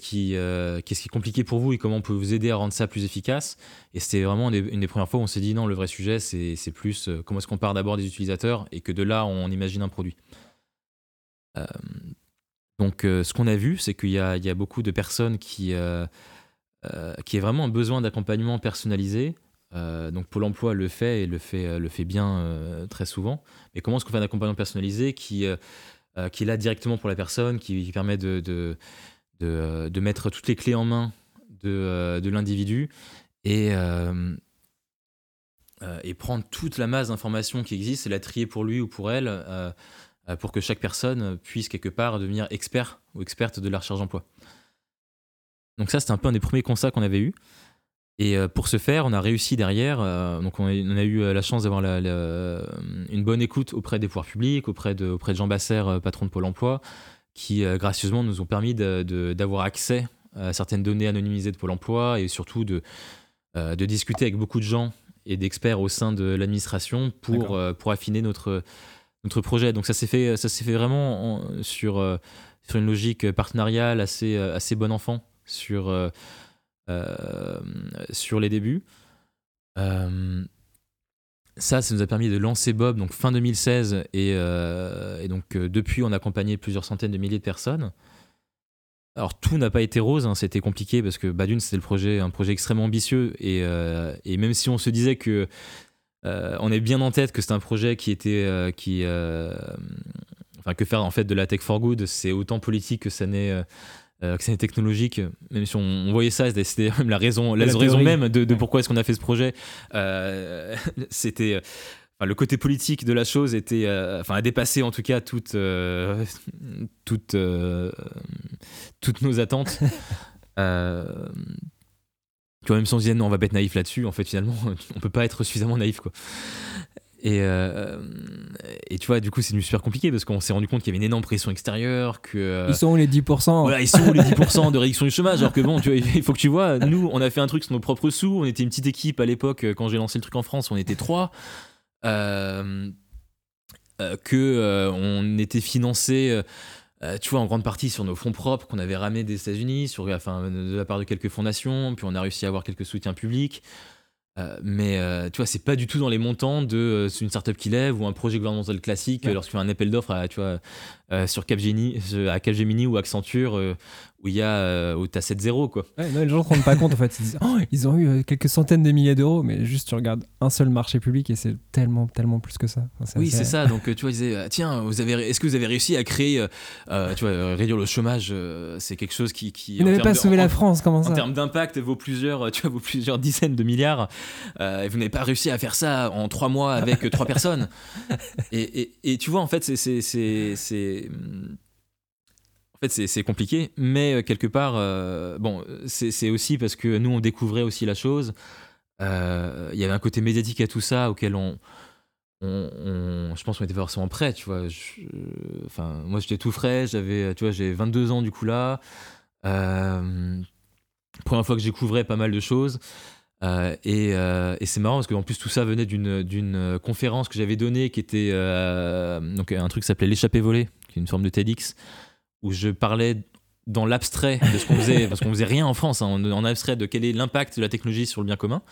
qui est compliqué pour vous et comment on peut vous aider à rendre ça plus efficace. Et c'était vraiment une des, premières fois où on s'est dit non, le vrai sujet, c'est, plus comment est-ce qu'on part d'abord des utilisateurs et que de là, on imagine un produit. Donc, ce qu'on a vu, c'est qu'il y a, y a beaucoup de personnes qui, qui ont vraiment un besoin d'accompagnement personnalisé. Donc, Pôle emploi le fait et le fait, fait bien très souvent. Mais comment est-ce qu'on fait un accompagnement personnalisé qui, qui est là directement pour la personne, qui, permet de euh, de, mettre toutes les clés en main de, euh, l'individu et, euh, et prendre toute la masse d'informations qui existe et la trier pour lui ou pour elle pour que chaque personne puisse quelque part devenir expert ou experte de la recherche d'emploi. Donc ça, c'était un peu un des premiers constats qu'on avait eu. Et pour ce faire, on a réussi derrière. donc on a, eu la chance d'avoir une bonne écoute auprès des pouvoirs publics, auprès de, auprès de Jean Basser, patron de Pôle Emploi, qui euh, gracieusement nous ont permis d'avoir accès certaines données anonymisées de Pôle emploi et surtout de, de discuter avec beaucoup de gens et d'experts au sein de l'administration pour, pour affiner notre, notre projet. Donc ça s'est fait, ça fait vraiment sur, sur une logique partenariale assez, assez bon enfant sur, sur les débuts. ça, ça nous a permis de lancer Bob donc fin 2016 et, et donc depuis on a accompagné plusieurs centaines de milliers de personnes. Alors tout n'a pas été rose, hein, c'était compliqué parce que Badune c'était le projet, un projet extrêmement ambitieux et, euh, même si on se disait que euh, on est bien en tête que c'est un projet qui était euh, qui enfin que faire en fait de la tech for good c'est autant politique que ça n'est que ça n'est technologique même si on, voyait ça c'était même la raison la, raison même de, de pourquoi est-ce qu'on a fait ce projet c'était le côté politique de la chose était, euh, enfin, a dépassé en tout cas toutes, euh, toutes, euh, toutes nos attentes. tu vois, même si on se disait non, on va pas être naïf là-dessus, en fait, finalement, on peut pas être suffisamment naïf, quoi. Et, et tu vois, du coup, c'est super compliqué parce qu'on s'est rendu compte qu'il y avait une énorme pression extérieure. Que, ils sont où les 10% Voilà, ils sont où les 10% de réduction du chômage Alors que bon, tu vois, il faut que tu vois, nous, on a fait un truc sur nos propres sous. On était une petite équipe à l'époque, quand j'ai lancé le truc en France, on était trois. Euh, euh, que euh, on était financé tu vois, en grande partie sur nos fonds propres qu'on avait ramenés des États-Unis, sur, enfin, de la part de quelques fondations, puis on a réussi à avoir quelques soutiens publics. Mais tu vois, c'est pas du tout dans les montants de une startup qui lève ou un projet gouvernemental classique lorsqu'il y a un appel d'offres tu vois, sur Capgemini, à Capgemini ou Accenture où il y a euh, où t'as 7-0 quoi. Ouais, non, les gens ne se rendent pas compte en fait. Ils, disent, oh, ils ont eu euh, quelques centaines de milliers d'euros, mais juste tu regardes un seul marché public et c'est tellement tellement plus que ça. oui, c'est ça. Donc tu vois, ils disaient tiens, vous avez, est-ce que vous avez réussi à créer, euh, tu vois, réduire le chômage, c'est quelque chose qui, qui vous n'avez pas sauvé la France, comment ça En termes d'impact, vaut plusieurs, tu vois, vaut plusieurs dizaines de milliards. et vous n'avez pas réussi à faire ça en trois mois avec trois personnes. Et, et, et, tu vois, en fait, c'est c'est compliqué, mais euh, quelque part, euh, bon, c'est aussi parce que nous, on découvrait aussi la chose. Euh, il y avait un côté médiatique à tout ça auquel on, je pense qu'on était forcément prêt, tu vois. enfin, moi, j'étais tout frais, j'avais, tu vois, j'ai 22 ans du coup là. première fois que je découvrais pas mal de choses. et, c'est marrant parce qu'en plus tout ça venait d'une conférence que j'avais donnée qui était donc un truc qui s'appelait l'échappée volée, qui est une forme de TEDx où je parlais dans l'abstrait de ce qu'on faisait, parce qu'on faisait rien en France, hein, en, abstrait de quel est l'impact de la technologie sur le bien commun.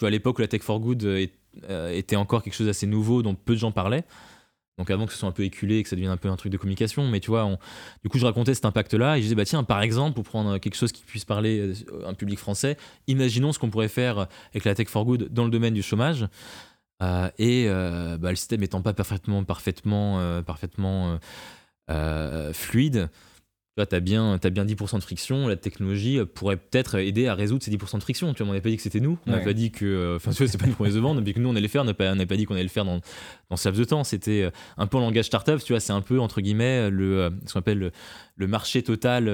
À l'époque où la tech for good euh, euh, était encore quelque chose d'assez nouveau dont peu de gens parlaient. Donc avant que ce soit un peu éculé et que ça devienne un peu un truc de communication, mais tu vois, du coup je racontais cet impact-là et je disais bah tiens par exemple pour prendre quelque chose qui puisse parler euh, un public français, imaginons ce qu'on pourrait faire avec la tech for good dans le domaine du chômage. et bah, le système étant pas parfaitement parfaitement parfaitement euh, fluide, tu as bien, as bien 10% de friction, la technologie pourrait peut-être aider à résoudre ces 10% de friction. Tu vois, on n'avait pas dit que c'était nous, on n'avait pas dit que, euh, enfin, tu vois, c'est pas une promesse de vente, mais que nous on allait le faire, on n'avait pas, dit qu'on allait le faire dans, dans ce laps de temps. C'était euh, un peu en langage startup, tu vois, c'est un peu entre guillemets le, ce qu'on appelle le, marché total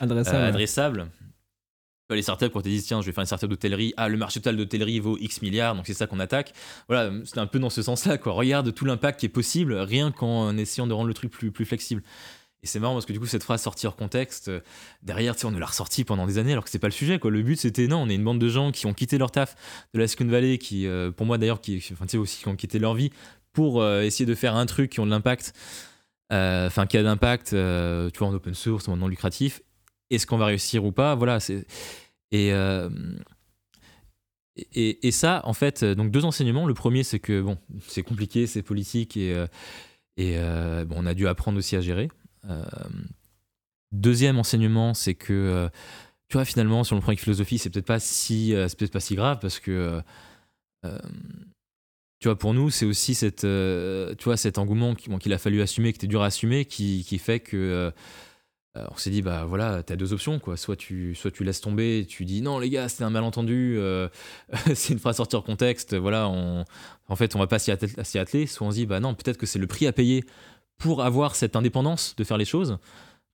adressable les startups, quand tu dis tiens, je vais faire une startup d'hôtellerie, ah, le marché total d'hôtellerie vaut X milliards, donc c'est ça qu'on attaque. Voilà, c'est un peu dans ce sens-là, quoi. Regarde tout l'impact qui est possible, rien qu'en essayant de rendre le truc plus, plus flexible. Et c'est marrant parce que du coup, cette phrase sortie hors contexte, euh, derrière, tu sais, on nous l'a ressortie pendant des années alors que c'est pas le sujet, quoi. Le but, c'était non, on est une bande de gens qui ont quitté leur taf de la Silicon Valley, qui, euh, pour moi d'ailleurs, qui, enfin, aussi, qui ont quitté leur vie pour euh, essayer de faire un truc qui ont de l'impact, enfin, qui a d'impact, tu vois, en open source, en non lucratif, est-ce qu'on va réussir ou pas Voilà. Euh, et, et, ça, en fait, donc deux enseignements. Le premier, c'est que bon, c'est compliqué, c'est politique et, euh, et euh, bon, on a dû apprendre aussi à gérer. deuxième enseignement, c'est que tu vois, finalement, sur le point de philosophie, c'est peut-être pas si, peut-être pas si grave parce que tu vois, pour nous, c'est aussi cette, tu vois, cet engouement qu'il a fallu assumer, qui était dur à assumer, qui, qui fait que euh, on s'est dit bah voilà t'as deux options quoi. Soit tu soit tu laisses tomber tu dis non les gars c'était un malentendu euh, c'est une phrase sortie hors contexte voilà on, en fait on va pas s'y atteler, soit on se dit bah non peut-être que c'est le prix à payer pour avoir cette indépendance de faire les choses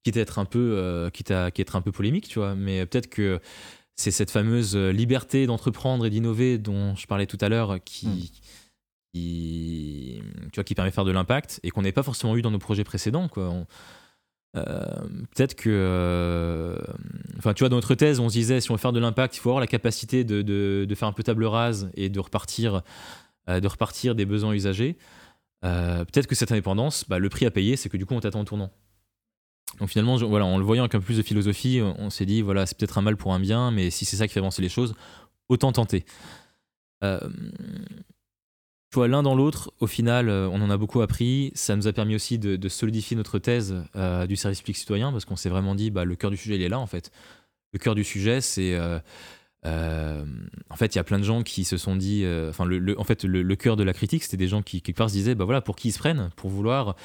quitte à être un peu euh, quitte à, être un peu polémique tu vois. Mais peut-être que c'est cette fameuse liberté d'entreprendre et d'innover dont je parlais tout à l'heure qui, hmm. qui tu vois qui permet de faire de l'impact et qu'on n'avait pas forcément eu dans nos projets précédents quoi peut-être que. Enfin, tu vois, dans notre thèse, on se disait si on veut faire de l'impact, il faut avoir la capacité de, faire un peu table rase et de repartir, de repartir des besoins usagers. peut-être que cette indépendance, bah, le prix à payer, c'est que du coup, on t'attend au tournant. Donc finalement, voilà, en le voyant avec un peu plus de philosophie, on s'est dit, voilà, c'est peut-être un mal pour un bien, mais si c'est ça qui fait avancer les choses, autant tenter. Euh, tu l'un dans l'autre, au final, euh, on en a beaucoup appris. Ça nous a permis aussi de, solidifier notre thèse euh, du service public citoyen, parce qu'on s'est vraiment dit, bah, le cœur du sujet, il est là, en fait. Le cœur du sujet, c'est... en fait, il y a plein de gens qui se sont dit, enfin, en fait, le, cœur de la critique, c'était des gens qui quelque part se disaient, bah voilà, pour qui ils se prennent, pour vouloir,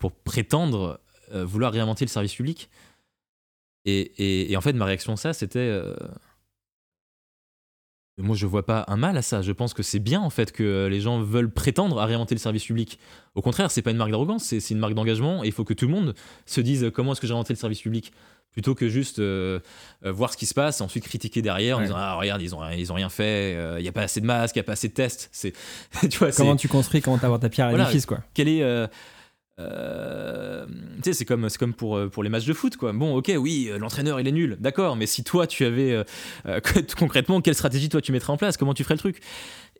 pour prétendre euh, vouloir réinventer le service public? Et, en fait, ma réaction à ça, c'était. Euh, moi, je vois pas un mal à ça. Je pense que c'est bien, en fait, que les gens veulent prétendre à réinventer le service public. Au contraire, c'est pas une marque d'arrogance, c'est une marque d'engagement. Et il faut que tout le monde se dise comment est-ce que j'ai inventé le service public? Plutôt que juste euh, voir ce qui se passe, ensuite critiquer derrière en disant ah regarde ils ont ils ont rien fait, il n'y a pas assez de masques, il n'y a pas assez de tests. C'est tu vois comment tu construis, comment tu ta pierre à l'édifice quoi. Quel est euh, tu sais, c'est comme, comme pour, euh, pour les matchs de foot, quoi. Bon, ok, oui, euh, l'entraîneur il est nul, d'accord, mais si toi tu avais concrètement, quelle stratégie toi tu mettrais en place, comment tu ferais le truc?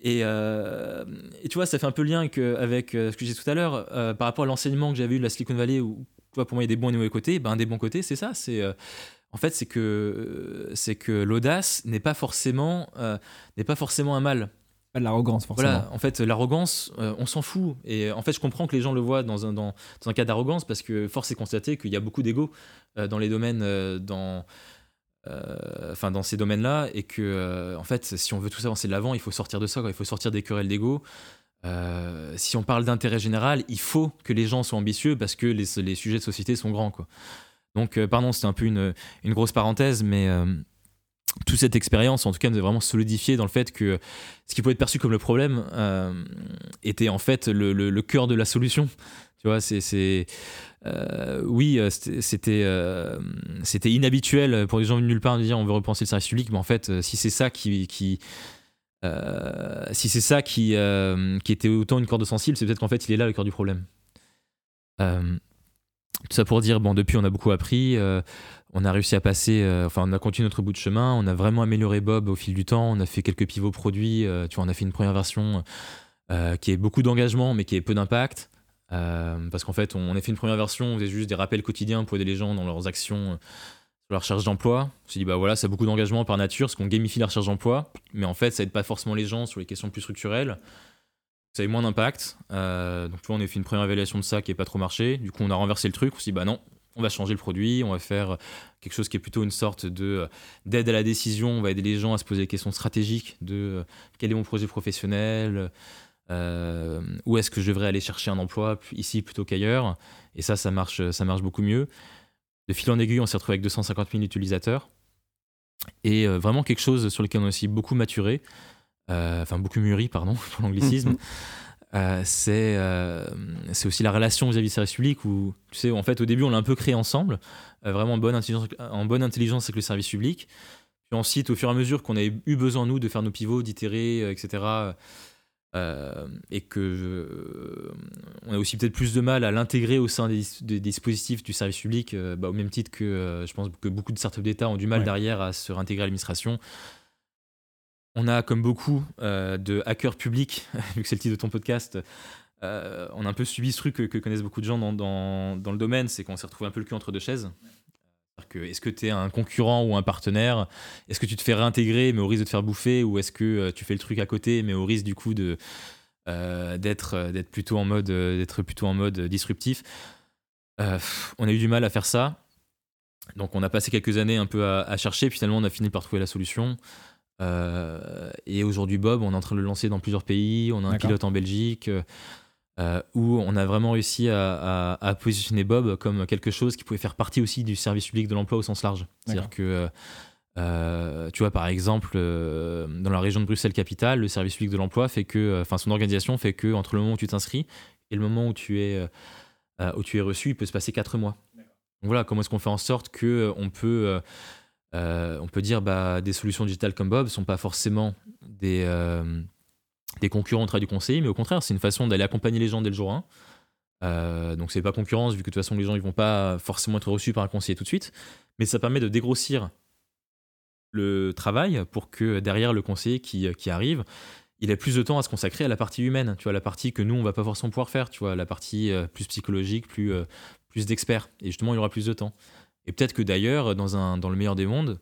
Et, et, tu vois, ça fait un peu lien avec ce que j'ai tout à l'heure par rapport à l'enseignement que j'avais eu de la Silicon Valley, où tu vois, pour moi il y a des bons et des mauvais côtés. Ben, un des bons côtés, c'est ça, c'est en fait, c'est que, c'est que l'audace n'est pas forcément n'est pas forcément un mal. Pas de l'arrogance, forcément. Voilà, en fait, l'arrogance, euh, on s'en fout. Et en fait, je comprends que les gens le voient dans un, dans, un cas d'arrogance parce que force est constater qu'il y a beaucoup d'ego euh, dans les domaines, euh, dans, enfin, dans ces domaines-là. Et que, en fait, si on veut tout avancer de l'avant, il faut sortir de ça. Il faut sortir des querelles d'ego. si on parle d'intérêt général, il faut que les gens soient ambitieux parce que les, les sujets de société sont grands. Donc, pardon, c'était un peu une, une grosse parenthèse, mais toute cette expérience, en tout cas, nous a vraiment solidifié dans le fait que ce qui pouvait être perçu comme le problème euh, était en fait le, cœur de la solution. Tu vois, c'est. Euh, oui, euh, c'était inhabituel pour les gens venus nulle part de dire on veut repenser le service public, mais en fait, si c'est ça qui. qui si c'est ça qui, qui était autant une corde sensible, c'est peut-être qu'en fait il est là le cœur du problème. tout ça pour dire, bon, depuis on a beaucoup appris on a réussi à passer, euh, enfin, on a continué notre bout de chemin, on a vraiment amélioré Bob au fil du temps, on a fait quelques pivots produits, euh, tu vois, on a fait une première version euh, qui est beaucoup d'engagement, mais qui est peu d'impact. parce qu'en fait, on a fait une première version, on faisait juste des rappels quotidiens pour aider les gens dans leurs actions sur la recherche d'emploi. On s'est dit, bah voilà, ça a beaucoup d'engagement par nature, parce qu'on gamifie la recherche d'emploi, mais en fait, ça aide pas forcément les gens sur les questions plus structurelles. Ça a eu moins d'impact. donc, tu vois, on a fait une première évaluation de ça qui n'a pas trop marché. Du coup, on a renversé le truc. On s'est dit, bah non, on va changer le produit, on va faire quelque chose qui est plutôt une sorte de euh, d'aide à la décision, on va aider les gens à se poser des questions stratégiques de euh, quel est mon projet professionnel, euh, où est-ce que je devrais aller chercher un emploi ici plutôt qu'ailleurs, et ça, ça marche, ça marche beaucoup mieux. De fil en aiguille, on s'est retrouvé avec 250 000 utilisateurs, et vraiment quelque chose sur lequel on a aussi beaucoup maturé, enfin beaucoup mûri, pardon, pour l'anglicisme. Euh, euh, c'est aussi la relation vis-à-vis du service public où, tu sais, en fait, au début, on l'a un peu créé ensemble, euh, vraiment en bonne, intelligence, en bonne intelligence avec le service public. Puis ensuite, au fur et à mesure qu'on avait eu besoin, nous, de faire nos pivots, d'itérer, etc., et que on a aussi peut-être plus de mal à l'intégrer au sein des, dispositifs du service public, bah, au même titre que je pense que beaucoup de startups d'État ont du mal derrière à se réintégrer à l'administration. On a, comme beaucoup euh, de hackers publics, vu que c'est le titre de ton podcast, euh, on a un peu subi ce truc que, connaissent beaucoup de gens dans, le domaine, c'est qu'on s'est retrouvé un peu le cul entre deux chaises. Est-ce que tu es un concurrent ou un partenaire? Est-ce que tu te fais réintégrer mais au risque de te faire bouffer? Ou est-ce que euh, tu fais le truc à côté mais au risque du coup d'être, plutôt en mode, plutôt en mode disruptif? On a eu du mal à faire ça. Donc on a passé quelques années un peu à, à chercher, puis finalement on a fini par trouver la solution. Euh, et aujourd'hui, Bob, on est en train de le lancer dans plusieurs pays. On a un pilote en Belgique. Euh, où on a vraiment réussi à, positionner Bob comme quelque chose qui pouvait faire partie aussi du service public de l'emploi au sens large. C'est-à-dire que, euh, tu vois, par exemple, dans la région de Bruxelles-Capitale, le service public de l'emploi fait que, enfin, son organisation fait que entre le moment où tu t'inscris et le moment où tu es, où tu es reçu, il peut se passer quatre mois. Donc voilà, comment est-ce qu'on fait en sorte que on peut euh, on peut dire bah, des solutions digitales comme Bob ne sont pas forcément des, euh, concurrents au du conseiller, mais au contraire, c'est une façon d'aller accompagner les gens dès le jour 1, Euh, donc c'est pas concurrence vu que de toute façon les gens ils vont pas forcément être reçus par un conseiller tout de suite, mais ça permet de dégrossir le travail pour que derrière le conseiller qui, arrive, il ait plus de temps à se consacrer à la partie humaine, tu vois, la partie que nous on va pas forcément pouvoir faire, tu vois, la partie euh, plus psychologique, plus, plus d'experts. Et justement il y aura plus de temps. Et peut-être que d'ailleurs dans, dans le meilleur des mondes,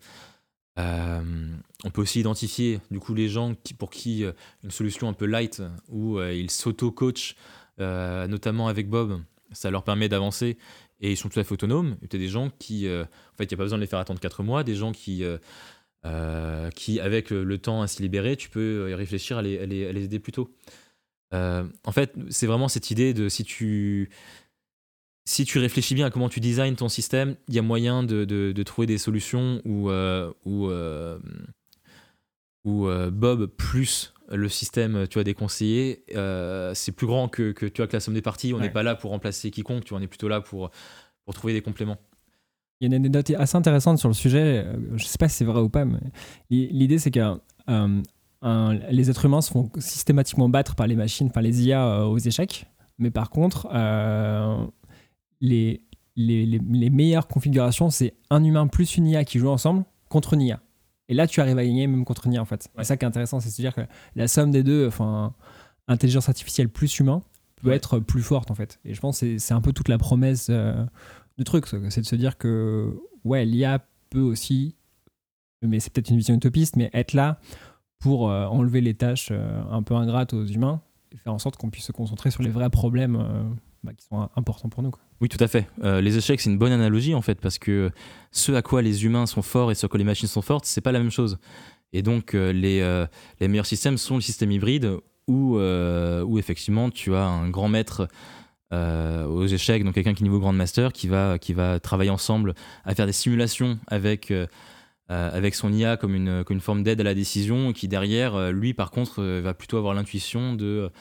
on peut aussi identifier du coup les gens pour qui une solution un peu light où ils s'auto-coachent euh, notamment avec Bob, ça leur permet d'avancer et ils sont tout à fait autonomes. Il y a des gens qui, euh, en fait, il n'y a pas besoin de les faire attendre 4 mois, des gens qui, euh, qui avec le temps ainsi libéré, tu peux y réfléchir à les, les, aider plus tôt. en fait, c'est vraiment cette idée de si tu, si tu réfléchis bien à comment tu designs ton système, il y a moyen de, de, trouver des solutions où, où, où Bob plus le système tu vois, des conseillers, euh, c'est plus grand que, que, tu vois, que la somme des parties. On n'est pas là pour remplacer quiconque, tu vois, on est plutôt là pour, pour trouver des compléments. Il y a une anecdote assez intéressante sur le sujet, euh, je ne sais pas si c'est vrai ou pas, mais l'idée c'est que euh, les êtres humains se font systématiquement battre par les machines, par les IA aux échecs, mais par contre, les, les, les, les meilleures configurations, c'est un humain plus une IA qui joue ensemble contre une IA. Et là, tu arrives à gagner même contre Nia, en fait. C'est ça qui est intéressant, c'est à dire que la somme des deux, enfin, intelligence artificielle plus humain, peut être plus forte, en fait. Et je pense que c'est un peu toute la promesse euh, du truc, c'est de se dire que, ouais, l'IA peut aussi, mais c'est peut-être une vision utopiste, mais être là pour euh, enlever les tâches euh, un peu ingrates aux humains et faire en sorte qu'on puisse se concentrer sur les vrais problèmes bah, qui sont importants pour nous. Oui, tout à fait. Euh, les échecs, c'est une bonne analogie en fait, parce que ce à quoi les humains sont forts et ce à quoi les machines sont fortes, c'est pas la même chose. Et donc, euh, les, euh, les, meilleurs systèmes sont le système hybride où, où effectivement tu as un grand maître aux échecs, donc quelqu'un qui est niveau Grandmaster, qui va, qui va travailler ensemble à faire des simulations avec. avec son IA comme une, comme une forme d'aide à la décision, qui derrière, lui par contre, va plutôt avoir l'intuition de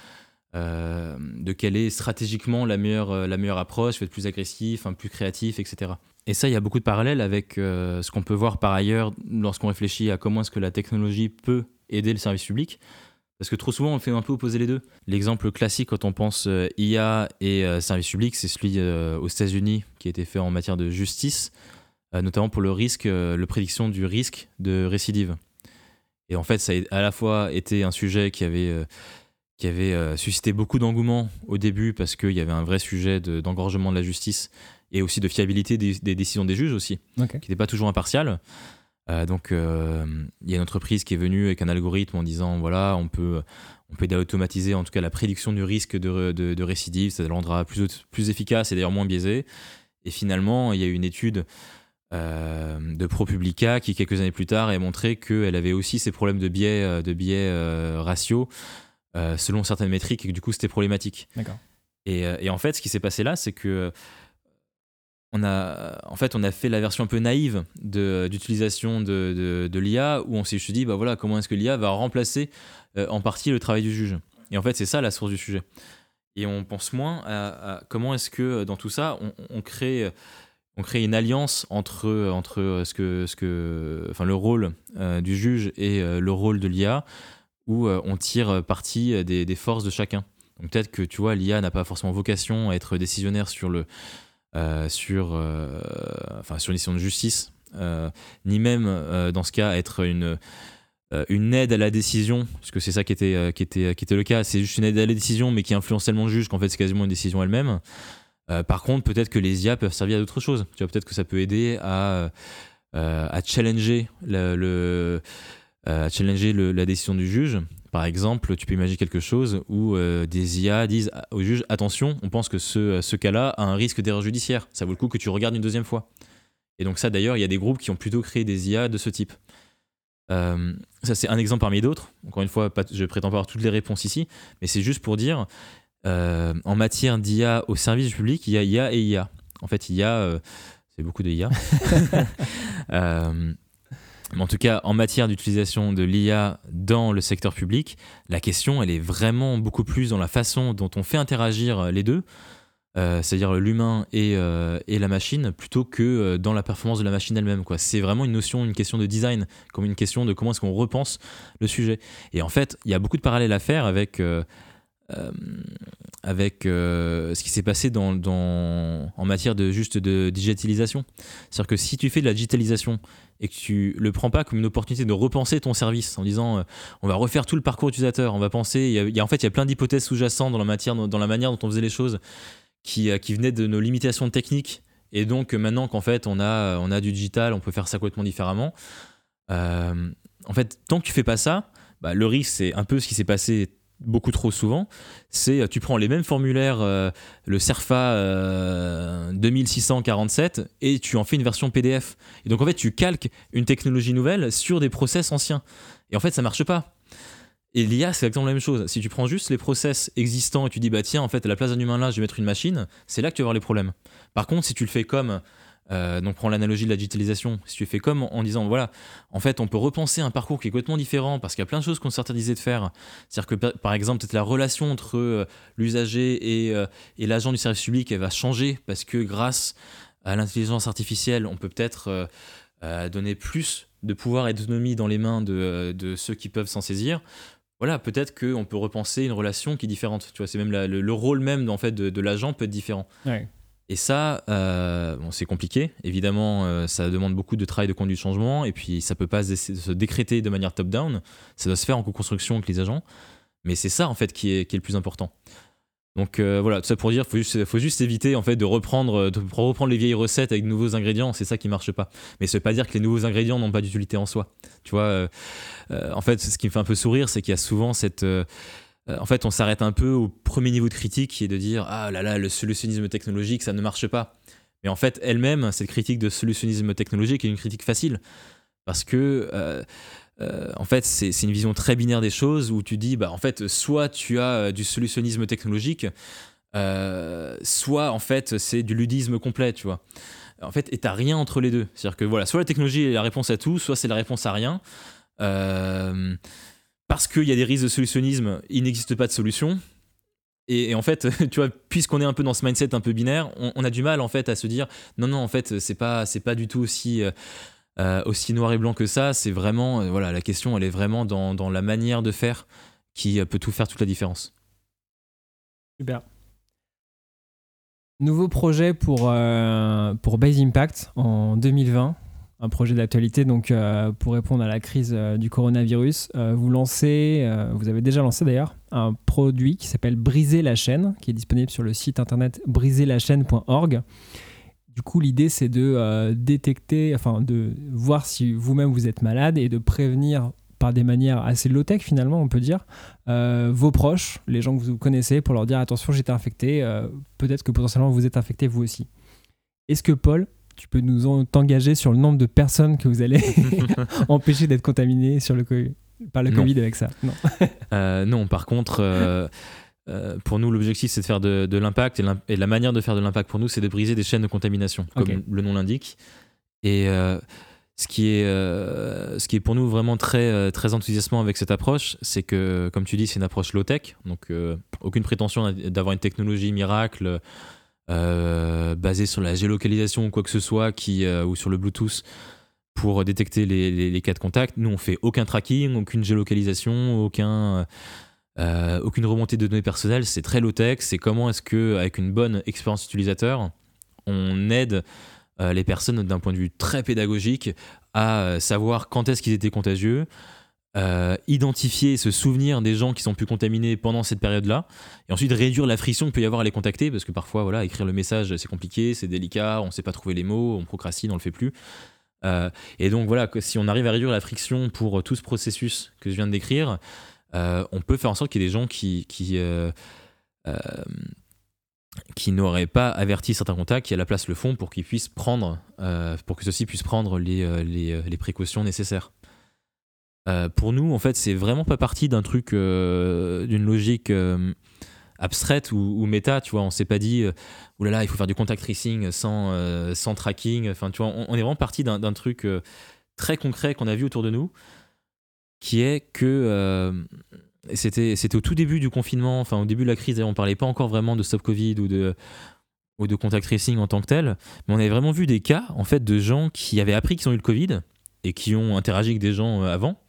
euh, de quelle est stratégiquement la meilleure, euh, la meilleure approche, être plus agressif, plus créatif, etc. Et ça, il y a beaucoup de parallèles avec euh, ce qu'on peut voir par ailleurs lorsqu'on réfléchit à comment est-ce que la technologie peut aider le service public. Parce que trop souvent, on fait un peu opposer les deux. L'exemple classique quand on pense IA et service public, c'est celui aux États-Unis qui a été fait en matière de justice, notamment pour le risque, le prédiction du risque de récidive. Et en fait, ça a à la fois été un sujet qui avait qui avait euh, suscité beaucoup d'engouement au début parce qu'il y avait un vrai sujet d'engorgement de, la justice et aussi de fiabilité des, décisions des juges aussi, qui n'était pas toujours impartial. Euh, donc euh, il y a une entreprise qui est venue avec un algorithme en disant voilà on peut on peut automatiser en tout cas la prédiction du risque de, de, récidive, ça le rendra plus, plus efficace et d'ailleurs moins biaisé. Et finalement il y a eu une étude de ProPublica qui quelques années plus tard a montré qu'elle avait aussi ces problèmes de biais de biais ratio euh, selon certaines métriques et que du coup c'était problématique. Et, euh, et, en fait, ce qui s'est passé là, c'est que on a, en fait, on a fait la version un peu naïve d'utilisation de, de, de, l'IA où on s'est dit, bah voilà, comment est-ce que l'IA va remplacer euh, en partie le travail du juge. Et en fait, c'est ça la source du sujet. Et on pense moins à, comment est-ce que dans tout ça, on, on, crée on crée une alliance entre, entre ce que, ce que, enfin, le rôle du juge et le rôle de l'IA où euh, on tire parti euh, des, forces de chacun. Donc peut-être que tu vois, l'IA n'a pas forcément vocation à être décisionnaire sur le euh, sur enfin sur une décision de justice, ni même dans ce cas être une une aide à la décision, parce que c'est ça qui était, qui, était, qui était le cas, c'est juste une aide à la décision, mais qui influence tellement le juge qu'en fait c'est quasiment une décision elle-même. par contre, peut-être que les IA peuvent servir à d'autres choses. Tu vois, peut-être que ça peut aider à, à challenger le euh, challenger la décision du juge. Par exemple, tu peux imaginer quelque chose où euh, des IA disent au juge attention, on pense que ce, ce cas-là a un risque d'erreur judiciaire. Ça vaut le coup que tu regardes une deuxième fois. Et donc ça, d'ailleurs, il y a des groupes qui ont plutôt créé des IA de ce type. Euh, ça, c'est un exemple parmi d'autres. Encore une fois, je prétends pas avoir toutes les réponses ici, mais c'est juste pour dire, en matière d'IA au service public, il y a IA et IA. En fait, il y a, c'est beaucoup de IA. en tout cas, en matière d'utilisation de l'IA dans le secteur public, la question, elle est vraiment beaucoup plus dans la façon dont on fait interagir les deux, euh, c'est-à-dire l'humain et, euh, et, la machine, plutôt que euh, dans la performance de la machine elle-même. C'est vraiment une notion, une question de design, comme une question de comment est-ce qu'on repense le sujet. Et en fait, il y a beaucoup de parallèles à faire avec, avec ce qui s'est passé dans, en matière de juste de digitalisation. C'est-à-dire que si tu fais de la digitalisation et que tu le prends pas comme une opportunité de repenser ton service en disant on va refaire tout le parcours utilisateur, on va penser, il y a, en fait il y a plein d'hypothèses sous-jacentes dans la dans la manière dont on faisait les choses qui, qui venaient de nos limitations techniques et donc maintenant qu'en fait on a, on a du digital, on peut faire ça complètement différemment. Euh, en fait, tant que tu fais pas ça, bah, le risque c'est un peu ce qui s'est passé beaucoup trop souvent, c'est tu prends les mêmes formulaires, euh, le CERFA 2647, euh, et tu en fais une version PDF. Et donc en fait, tu calques une technologie nouvelle sur des process anciens. Et en fait, ça marche pas. Et l'IA, c'est exactement la même chose. Si tu prends juste les process existants et tu dis, bah tiens, en fait, à la place d'un humain là, je vais mettre une machine, c'est là que tu vas avoir les problèmes. Par contre, si tu le fais comme, euh, donc prends l'analogie de la digitalisation, si tu fais comme en disant, voilà, en fait, on peut repenser un parcours qui est complètement différent parce qu'il y a plein de choses qu'on disait de faire. C'est-à-dire que, par exemple, peut-être la relation entre euh, l'usager et, euh, et l'agent du service public, elle va changer parce que grâce à l'intelligence artificielle, on peut peut-être donner plus de pouvoir et d'autonomie dans les mains de, de ceux qui peuvent s'en saisir voilà, peut-être qu'on peut repenser une relation qui est différente. Tu vois, c'est même le, rôle même en fait de, l'agent peut être différent. Et ça, euh, c'est compliqué. Évidemment, euh, ça demande beaucoup de travail de conduite de changement. Et puis, ça peut pas se, décréter de manière top-down. Ça doit se faire en co-construction avec les agents. Mais c'est ça, en fait, qui est, le plus important. Donc euh, voilà, tout ça pour dire, faut juste, faut juste éviter en fait de reprendre, de reprendre les vieilles recettes avec de nouveaux ingrédients. C'est ça qui marche pas. Mais ça veut pas dire que les nouveaux ingrédients n'ont pas d'utilité en soi. Tu vois, en fait, ce qui me fait un peu sourire, c'est qu'il y a souvent cette en fait, on s'arrête un peu au premier niveau de critique qui est de dire ah là là, le solutionnisme technologique, ça ne marche pas. Mais en fait, elle-même, cette critique de solutionnisme technologique est une critique facile parce que euh, en fait, c'est une vision très binaire des choses où tu dis, bah, en fait, soit tu as euh, du solutionnisme technologique, euh, soit en fait, c'est du ludisme complet, tu vois. En fait, et t'as rien entre les deux. C'est-à-dire que voilà, soit la technologie est la réponse à tout, soit c'est la réponse à rien. Parce qu'il y a des risques de solutionnisme, il n'existe pas de solution. Et, en fait, tu vois, puisqu'on est un peu dans ce mindset un peu binaire, on, a du mal en fait à se dire non, non, en fait, c'est pas, c'est pas du tout aussi, euh, aussi noir et blanc que ça. C'est vraiment, euh, voilà, la question, elle est vraiment dans, dans, la manière de faire qui euh, peut tout faire toute la différence. Super. Nouveau projet pour, pour Base Impact en 2020 un projet d'actualité donc pour répondre à la crise du coronavirus. vous lancez, vous avez déjà lancé d'ailleurs un produit qui s'appelle Briser la chaîne, qui est disponible sur le site internet briserlachaîne.org. Du coup, l'idée, c'est de euh, détecter, enfin, de voir si vous-même vous êtes malade et de prévenir par des manières assez low-tech finalement, on peut dire, euh, vos proches, les gens que vous connaissez, pour leur dire attention, j'étais infecté, euh, peut-être que potentiellement vous êtes infecté vous aussi. Est-ce que Paul, tu peux nous t'engager sur le nombre de personnes que vous allez empêcher d'être contaminées sur le par le Covid avec ça Non. non, par contre. Euh, pour nous, l'objectif, c'est de faire de, l'impact. Et, la manière de faire de l'impact pour nous, c'est de briser des chaînes de contamination, comme le nom l'indique. Et euh, ce, qui est, euh, ce qui est pour nous vraiment très, très enthousiasmant avec cette approche, c'est que, comme tu dis, c'est une approche low-tech. Donc, aucune prétention d'avoir une technologie miracle basée sur la géolocalisation ou quoi que ce soit, qui, ou sur le Bluetooth pour détecter les, cas de contact. Nous, on fait aucun tracking, aucune géolocalisation, aucun euh, aucune remontée de données personnelles, c'est très low-tech. C'est comment est-ce que, avec une bonne expérience utilisateur, on aide euh, les personnes d'un point de vue très pédagogique à euh, savoir quand est-ce qu'ils étaient contagieux, identifier et se souvenir des gens qui sont plus contaminés pendant cette période-là, et ensuite réduire la friction qu'il peut y avoir à les contacter, parce que parfois, voilà, écrire le message, c'est compliqué, c'est délicat, on ne sait pas trouver les mots, on procrastine, on le fait plus. et donc voilà, si on arrive à réduire la friction pour tout ce processus que je viens de décrire, euh, on peut faire en sorte qu'il y ait des gens qui, qui, euh, euh, n'auraient pas averti certains contacts, qui à la place le font pour qu'ils puissent prendre, pour que ceux-ci puissent prendre les, les précautions nécessaires. Pour nous, en fait, c'est vraiment pas parti d'un truc, d'une logique abstraite ou, méta, tu vois. On s'est pas dit, oh là il faut faire du contact tracing sans, tracking. Enfin, tu vois, on, est vraiment parti d'un truc très concret qu'on a vu autour de nous qui est que euh, c'était c'était au tout début du confinement, enfin au début de la crise, on parlait pas encore vraiment de stop Covid ou de ou de contact tracing en tant que tel, mais on avait vraiment vu des cas en fait de gens qui avaient appris qu'ils ont eu le Covid et qui ont interagi avec des gens euh, avant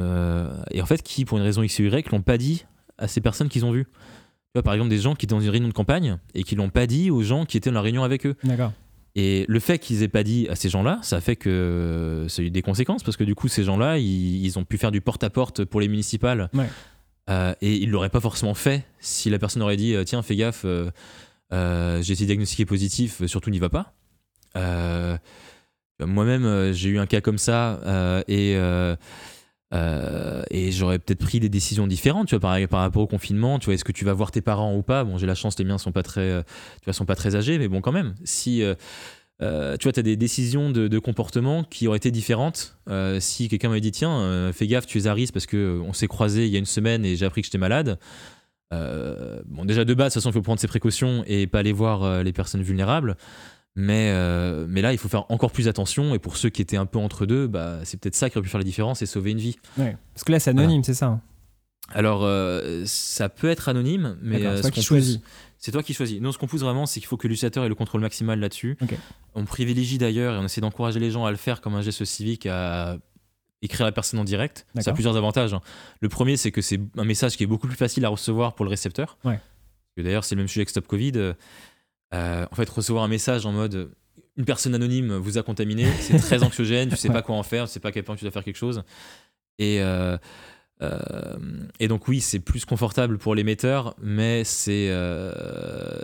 euh, et en fait qui pour une raison X ou Y l'ont pas dit à ces personnes qu'ils ont vues. Tu vois, par exemple, des gens qui étaient dans une réunion de campagne et qui l'ont pas dit aux gens qui étaient dans la réunion avec eux. D'accord. Et le fait qu'ils aient pas dit à ces gens-là, ça fait que ça a eu des conséquences parce que du coup, ces gens-là, ils, ils ont pu faire du porte-à-porte pour les municipales. Ouais. Euh, et ils l'auraient pas forcément fait si la personne aurait dit euh, Tiens, fais gaffe, euh, euh, j'ai été diagnostiqué positif, surtout n'y va pas. Euh, Moi-même, euh, j'ai eu un cas comme ça euh, et. j'aurais peut-être pris des décisions différentes, tu vois, par, rapport au confinement. Tu vois, est-ce que tu vas voir tes parents ou pas? Bon, j'ai la chance, les miens sont pas très, tu sont pas très âgés, mais bon, quand même. Si, tu vois, as des décisions de, comportement qui auraient été différentes. si quelqu'un m'avait dit, tiens, fais gaffe, tu es à risque parce que on s'est croisé il y a une semaine et j'ai appris que j'étais malade. Bon, déjà de base, de toute façon, il faut prendre ses précautions et pas aller voir les personnes vulnérables. Mais, euh, mais là, il faut faire encore plus attention. Et pour ceux qui étaient un peu entre deux, bah, c'est peut-être ça qui aurait pu faire la différence et sauver une vie. Ouais. Parce que là, c'est anonyme, c'est ça. hein Alors, euh, ça peut être anonyme, mais euh, c'est ce toi qui qu'on choisis. C'est toi qui choisis. Non, ce qu'on pousse vraiment, c'est qu'il faut que l'utilisateur ait le contrôle maximal là-dessus. On privilégie d'ailleurs et on essaie d'encourager les gens à le faire comme un geste civique, à écrire la personne en direct. Ça a plusieurs avantages. hein. Le premier, c'est que c'est un message qui est beaucoup plus facile à recevoir pour le récepteur. Ouais. D'ailleurs, c'est le même sujet que Stop Covid. Euh, en fait, recevoir un message en mode une personne anonyme vous a contaminé, c'est très anxiogène, tu sais pas quoi en faire, tu sais pas à quel point tu dois faire quelque chose. Et, euh, euh, et donc oui, c'est plus confortable pour l'émetteur, mais c'est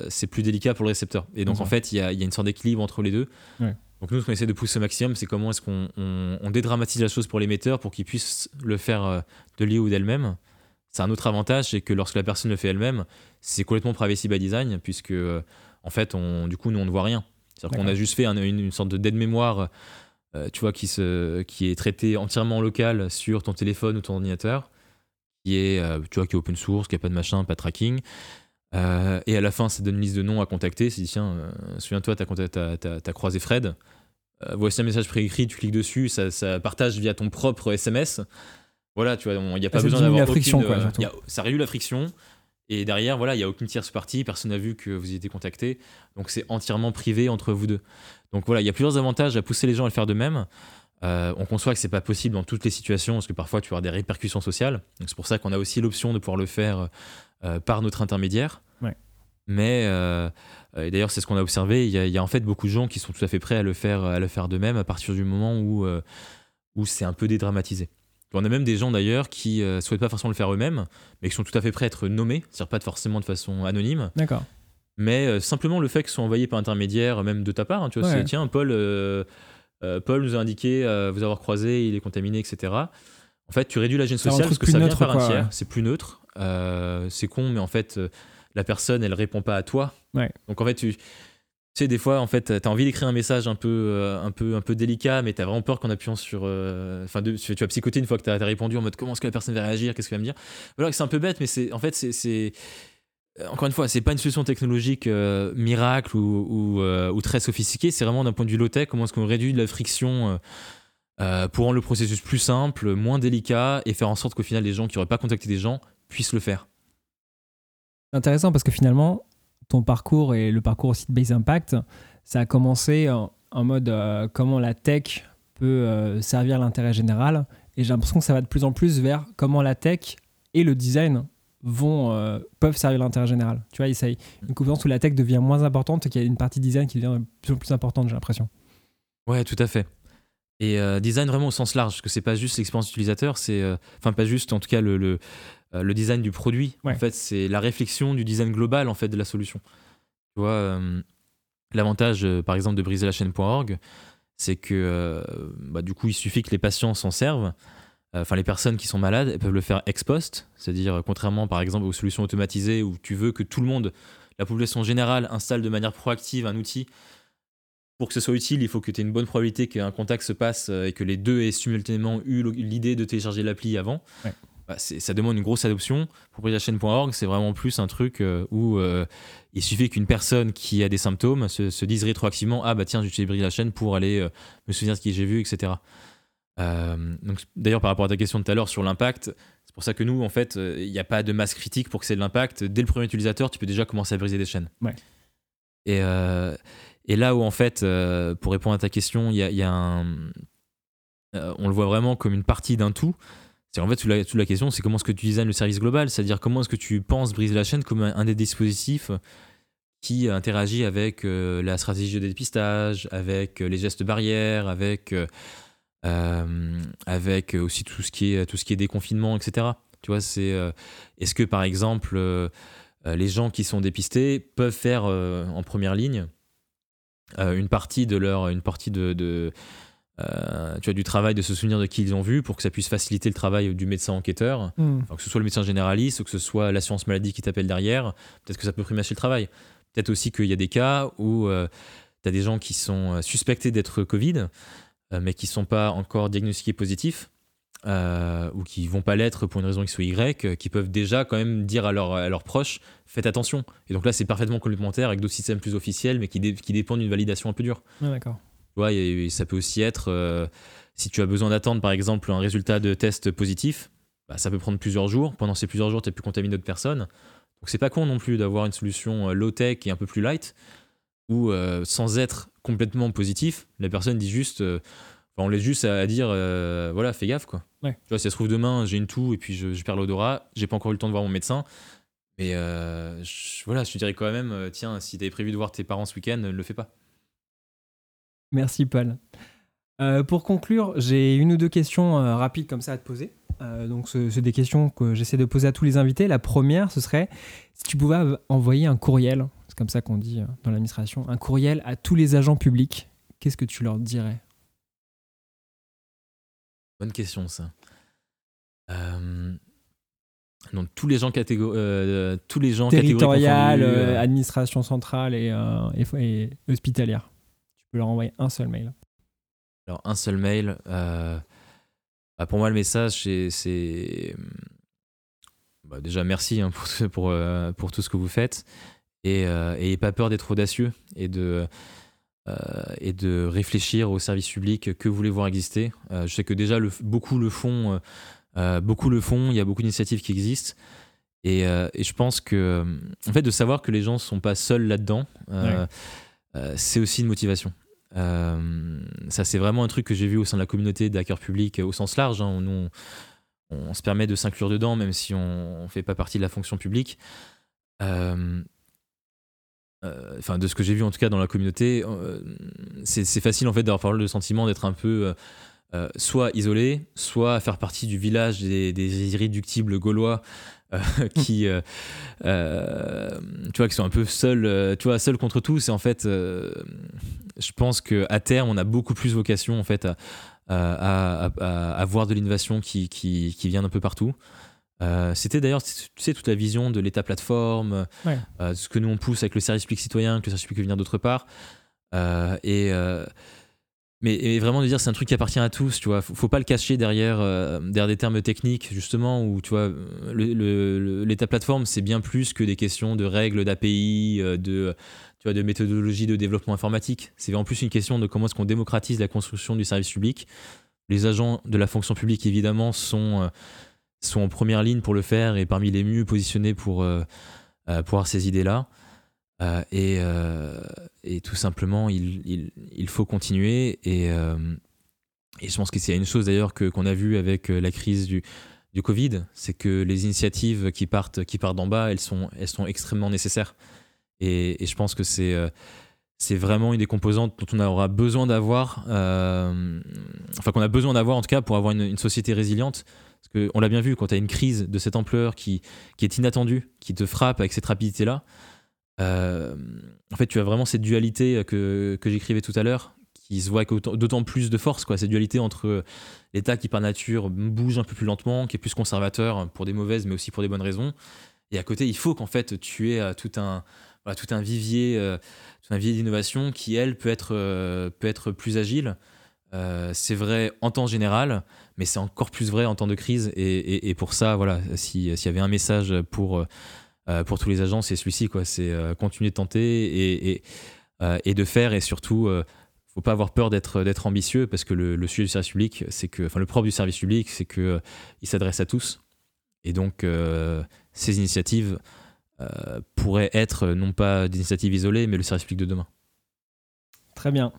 c'est plus délicat pour le récepteur. Et donc en fait, il y y a une sorte d'équilibre entre les deux. Ouais. Donc nous, ce qu'on essaie de pousser au maximum, c'est comment est-ce qu'on on, on dédramatise la chose pour l'émetteur pour qu'il puisse le faire de lui ou d'elle-même. C'est un autre avantage, c'est que lorsque la personne le fait elle-même, c'est complètement privacy by design, puisque en fait, on, du coup, nous, on ne voit rien. C'est-à-dire qu'on a juste fait un- une, une sorte de d'aide-mémoire, euh, tu vois, qui, se, qui est traité entièrement en local sur ton téléphone ou ton ordinateur, qui est, euh, tu vois, qui est open source, qui n'a pas de machin, pas de tracking. Euh, et à la fin, ça donne une liste de noms à contacter. C'est dit, tiens, souviens-toi, tu as, croisé Fred. Voici un message préécrit, tu cliques dessus, ça, ça partage via ton propre SMS. Voilà, tu vois, il n'y a pas ça besoin d'avoir la friction, aucune, quoi, a- ça réduit la friction. Et derrière, voilà, il n'y a aucune tierce partie, personne n'a vu que vous y étiez contacté. Donc c'est entièrement privé entre vous deux. Donc voilà, il y a plusieurs avantages à pousser les gens à le faire d'eux-mêmes. Euh, on conçoit que c'est pas possible dans toutes les situations parce que parfois tu avoir des répercussions sociales. Donc c'est pour ça qu'on a aussi l'option de pouvoir le faire euh, par notre intermédiaire. Ouais. Mais euh, et d'ailleurs c'est ce qu'on a observé. Il y, a, y a en fait beaucoup de gens qui sont tout à fait prêts à le faire, à le faire d'eux-mêmes à partir du moment où où c'est un peu dédramatisé. On a même des gens d'ailleurs qui euh, souhaitent pas forcément le faire eux-mêmes, mais qui sont tout à fait prêts à être nommés, c'est-à-dire pas forcément de façon anonyme, D'accord. mais euh, simplement le fait qu'ils soient envoyés par intermédiaire, même de ta part, hein, tu vois, Ouais. c'est tiens, Paul, euh, Paul nous a indiqué vous avoir croisé, il est contaminé, etc. En fait, tu réduis la gêne sociale le parce que plus ça vient neutre, par un tiers, c'est plus neutre. Euh, c'est con, mais en fait, euh, la personne, elle répond pas à toi. Ouais. Donc en fait, tu, tu sais, des fois, en fait, t'as envie d'écrire un message un peu, euh, un peu, un peu délicat, mais t'as vraiment peur qu'en appuyant sur, euh, enfin, de- tu tu vas psychoter une fois que t'as as répondu en mode comment est-ce que la personne va réagir, qu'est-ce qu'elle va me dire? Voilà, c'est un peu bête, mais c'est, en fait, c'est, euh, encore une fois, c'est pas une solution technologique miracle ou, ou, ou très sophistiquée. C'est vraiment d'un point de vue low tech, comment est-ce qu'on réduit la friction. pour rendre le processus plus simple, moins délicat et faire en sorte qu'au final les gens qui n'auraient pas contacté des gens puissent le faire. Intéressant parce que finalement, ton parcours et le parcours aussi de Base Impact, ça a commencé en, mode euh, comment la tech peut euh, servir l'intérêt général. Et j'ai l'impression que ça va de plus en plus vers comment la tech et le design vont, euh, peuvent servir l'intérêt général. Tu vois, a une confiance où la tech devient moins importante et qu'il y a une partie design qui devient de plus en plus importante, j'ai l'impression. Ouais, tout à fait. Et design vraiment au sens large, parce que c'est pas juste l'expérience utilisateur, c'est enfin pas juste en tout cas le, euh, le design du produit. Ouais. En fait, c'est la réflexion du design global en fait de la solution. Tu vois, euh, l'avantage euh, par exemple de briser la chaîne.org, c'est que bah, du coup il suffit que les patients s'en servent. Enfin, les personnes qui sont malades, elles peuvent le faire ex post, c'est-à-dire contrairement par exemple aux solutions automatisées où tu veux que tout le monde, la population générale, installe de manière proactive un outil pour que ce soit utile, il faut que tu aies une bonne probabilité qu'un contact se passe et que les deux aient simultanément eu l'idée de télécharger l'appli avant. Ouais. Bah, ça demande une grosse adoption. Pour la chaîne.org, c'est vraiment plus un truc euh, où euh, il suffit qu'une personne qui a des symptômes se, se dise rétroactivement Ah bah tiens, j'utilise la chaîne pour aller euh, me souvenir de ce que j'ai vu, etc. Donc, D'ailleurs, par rapport à ta question de tout à l'heure sur l'impact, c'est pour ça que nous, en fait, il n'y a pas de masse critique pour que c'est de l'impact. Dès le premier utilisateur, tu peux déjà commencer à briser des chaînes. Ouais. Et, et là où, en fait, pour répondre à ta question, il y a, il y a un. on le voit vraiment comme une partie d'un tout. En fait, toute la, question, c'est comment est-ce que tu designes le service global, c'est-à-dire comment est-ce que tu penses briser la chaîne comme un, des dispositifs qui interagit avec la stratégie de dépistage, avec les gestes barrières, avec, avec aussi tout ce qui est tout ce qui est déconfinement, etc. Tu vois, c'est est-ce que par exemple les gens qui sont dépistés peuvent faire en première ligne une partie de leur une partie de euh, tu as du travail de se souvenir de qui ils ont vu pour que ça puisse faciliter le travail du médecin enquêteur, hmm. que ce soit le médecin généraliste ou que ce soit l'assurance maladie qui t'appelle derrière, peut-être que ça peut primacher le travail. Peut-être aussi qu'il y a des cas où euh, tu as des gens qui sont euh, suspectés d'être Covid, mais qui ne sont pas encore diagnostiqués positifs. ou qui vont pas l'être pour une raison X ou Y, qui peuvent déjà quand même dire à, à leurs proches faites attention. Et donc là, c'est parfaitement complémentaire avec d'autres systèmes plus officiels, mais qui, qui dépendent d'une validation un peu dure. d'accord ça peut aussi être, euh, si tu as besoin d'attendre par exemple un résultat de test positif, bah, ça peut prendre plusieurs jours. Pendant ces plusieurs jours, tu es plus contaminé d'autres personnes. Donc c'est pas con non plus d'avoir une solution euh, low-tech et un peu plus light, où euh, sans être complètement positif, la personne dit juste, on laisse juste à, dire, voilà, fais gaffe quoi. Tu vois, si ça se trouve demain, j'ai une toux et puis je, perds l'odorat, j'ai pas encore eu le temps de voir mon médecin. Mais voilà, je te dirais quand même, tiens, si tu avais prévu de voir tes parents ce week-end, ne le fais pas. Merci Paul. Euh, pour conclure, j'ai une ou deux questions euh, rapides comme ça à te poser. Euh, donc, c'est des questions que j'essaie de poser à tous les invités. La première, ce serait si tu pouvais envoyer un courriel, c'est comme ça qu'on dit dans l'administration, un courriel à tous les agents publics, qu'est-ce que tu leur dirais? Bonne question, ça. Donc, tous les gens, tous les gens territorial, administration centrale et, et hospitalière peux leur envoyer un seul mail Alors, un seul mail. Euh, bah, pour moi, le message, c'est. Bah, déjà, merci hein, pour, pour, euh, pour, tout ce que vous faites. Et, euh, pas peur d'être audacieux et de, et de réfléchir au service public que vous voulez voir exister. je sais que déjà, le, beaucoup le font. beaucoup le font. Il y a beaucoup d'initiatives qui existent. Et, et, je pense que, en fait, de savoir que les gens ne sont pas seuls là-dedans, c'est aussi une motivation. Euh, ça, c'est vraiment un truc que j'ai vu au sein de la communauté des hackers publics au sens large. Hein, on, se permet de s'inclure dedans, même si on ne fait pas partie de la fonction publique. Euh, de ce que j'ai vu en tout cas dans la communauté, c'est facile en fait d'avoir le sentiment d'être un peu soit isolé, soit faire partie du village des irréductibles gaulois euh, qui, euh, euh, tu vois, qui sont un peu seuls, tu vois, seuls contre tous. Et en fait, je pense que à terme, on a beaucoup plus vocation en fait à, à, avoir de l'innovation qui, qui, qui, vient d'un peu partout. C'était d'ailleurs, tu sais, toute la vision de l'État plateforme, ce que nous on pousse avec le service public citoyen, que le service public peut venir d'autre part. et mais vraiment de dire c'est un truc qui appartient à tous, tu vois. Faut, pas le cacher derrière, euh, derrière des termes techniques, justement, où tu vois, l'état plateforme, c'est bien plus que des questions de règles, d'API, euh, de, tu vois, de méthodologie de développement informatique. C'est en plus une question de comment est-ce qu'on démocratise la construction du service public. Les agents de la fonction publique, évidemment, sont, euh, sont en première ligne pour le faire et parmi les mieux positionnés pour, pour avoir ces idées-là. Et, et, tout simplement, il, il, il faut continuer. Et, euh, et, je pense que c'est une chose d'ailleurs qu'on a vu avec la crise du, du Covid, c'est que les initiatives qui partent, qui partent d'en bas, elles sont, elles sont extrêmement nécessaires. Et, et je pense que c'est c'est vraiment une des composantes dont on aura besoin d'avoir, enfin qu'on a besoin d'avoir en tout cas pour avoir une, une société résiliente. Parce qu'on l'a bien vu, quand tu as une crise de cette ampleur qui, qui est inattendue, qui te frappe avec cette rapidité-là, euh, en fait, tu as vraiment cette dualité que, que j'écrivais tout à l'heure, qui se voit avec d'autant plus de force, quoi. Cette dualité entre l'État qui, par nature, bouge un peu plus lentement, qui est plus conservateur pour des mauvaises, mais aussi pour des bonnes raisons. Et à côté, il faut qu'en fait, tu aies euh, tout un, tout un vivier, euh, un vivier d'innovation qui, elle, peut être, peut être plus agile. c'est vrai en temps général, mais c'est encore plus vrai en temps de crise. Et, pour ça, voilà, s'il y avait un message pour euh, pour tous les agents, c'est celui-ci, quoi. C'est euh, continuer de tenter euh, et, de faire et surtout faut pas avoir peur d'être ambitieux parce que le, sujet du service public, c'est que, enfin, le propre du service public, c'est que il s'adresse à tous. Et donc, ces initiatives pourraient être non pas des initiatives isolées, mais le service public de demain. Très bien.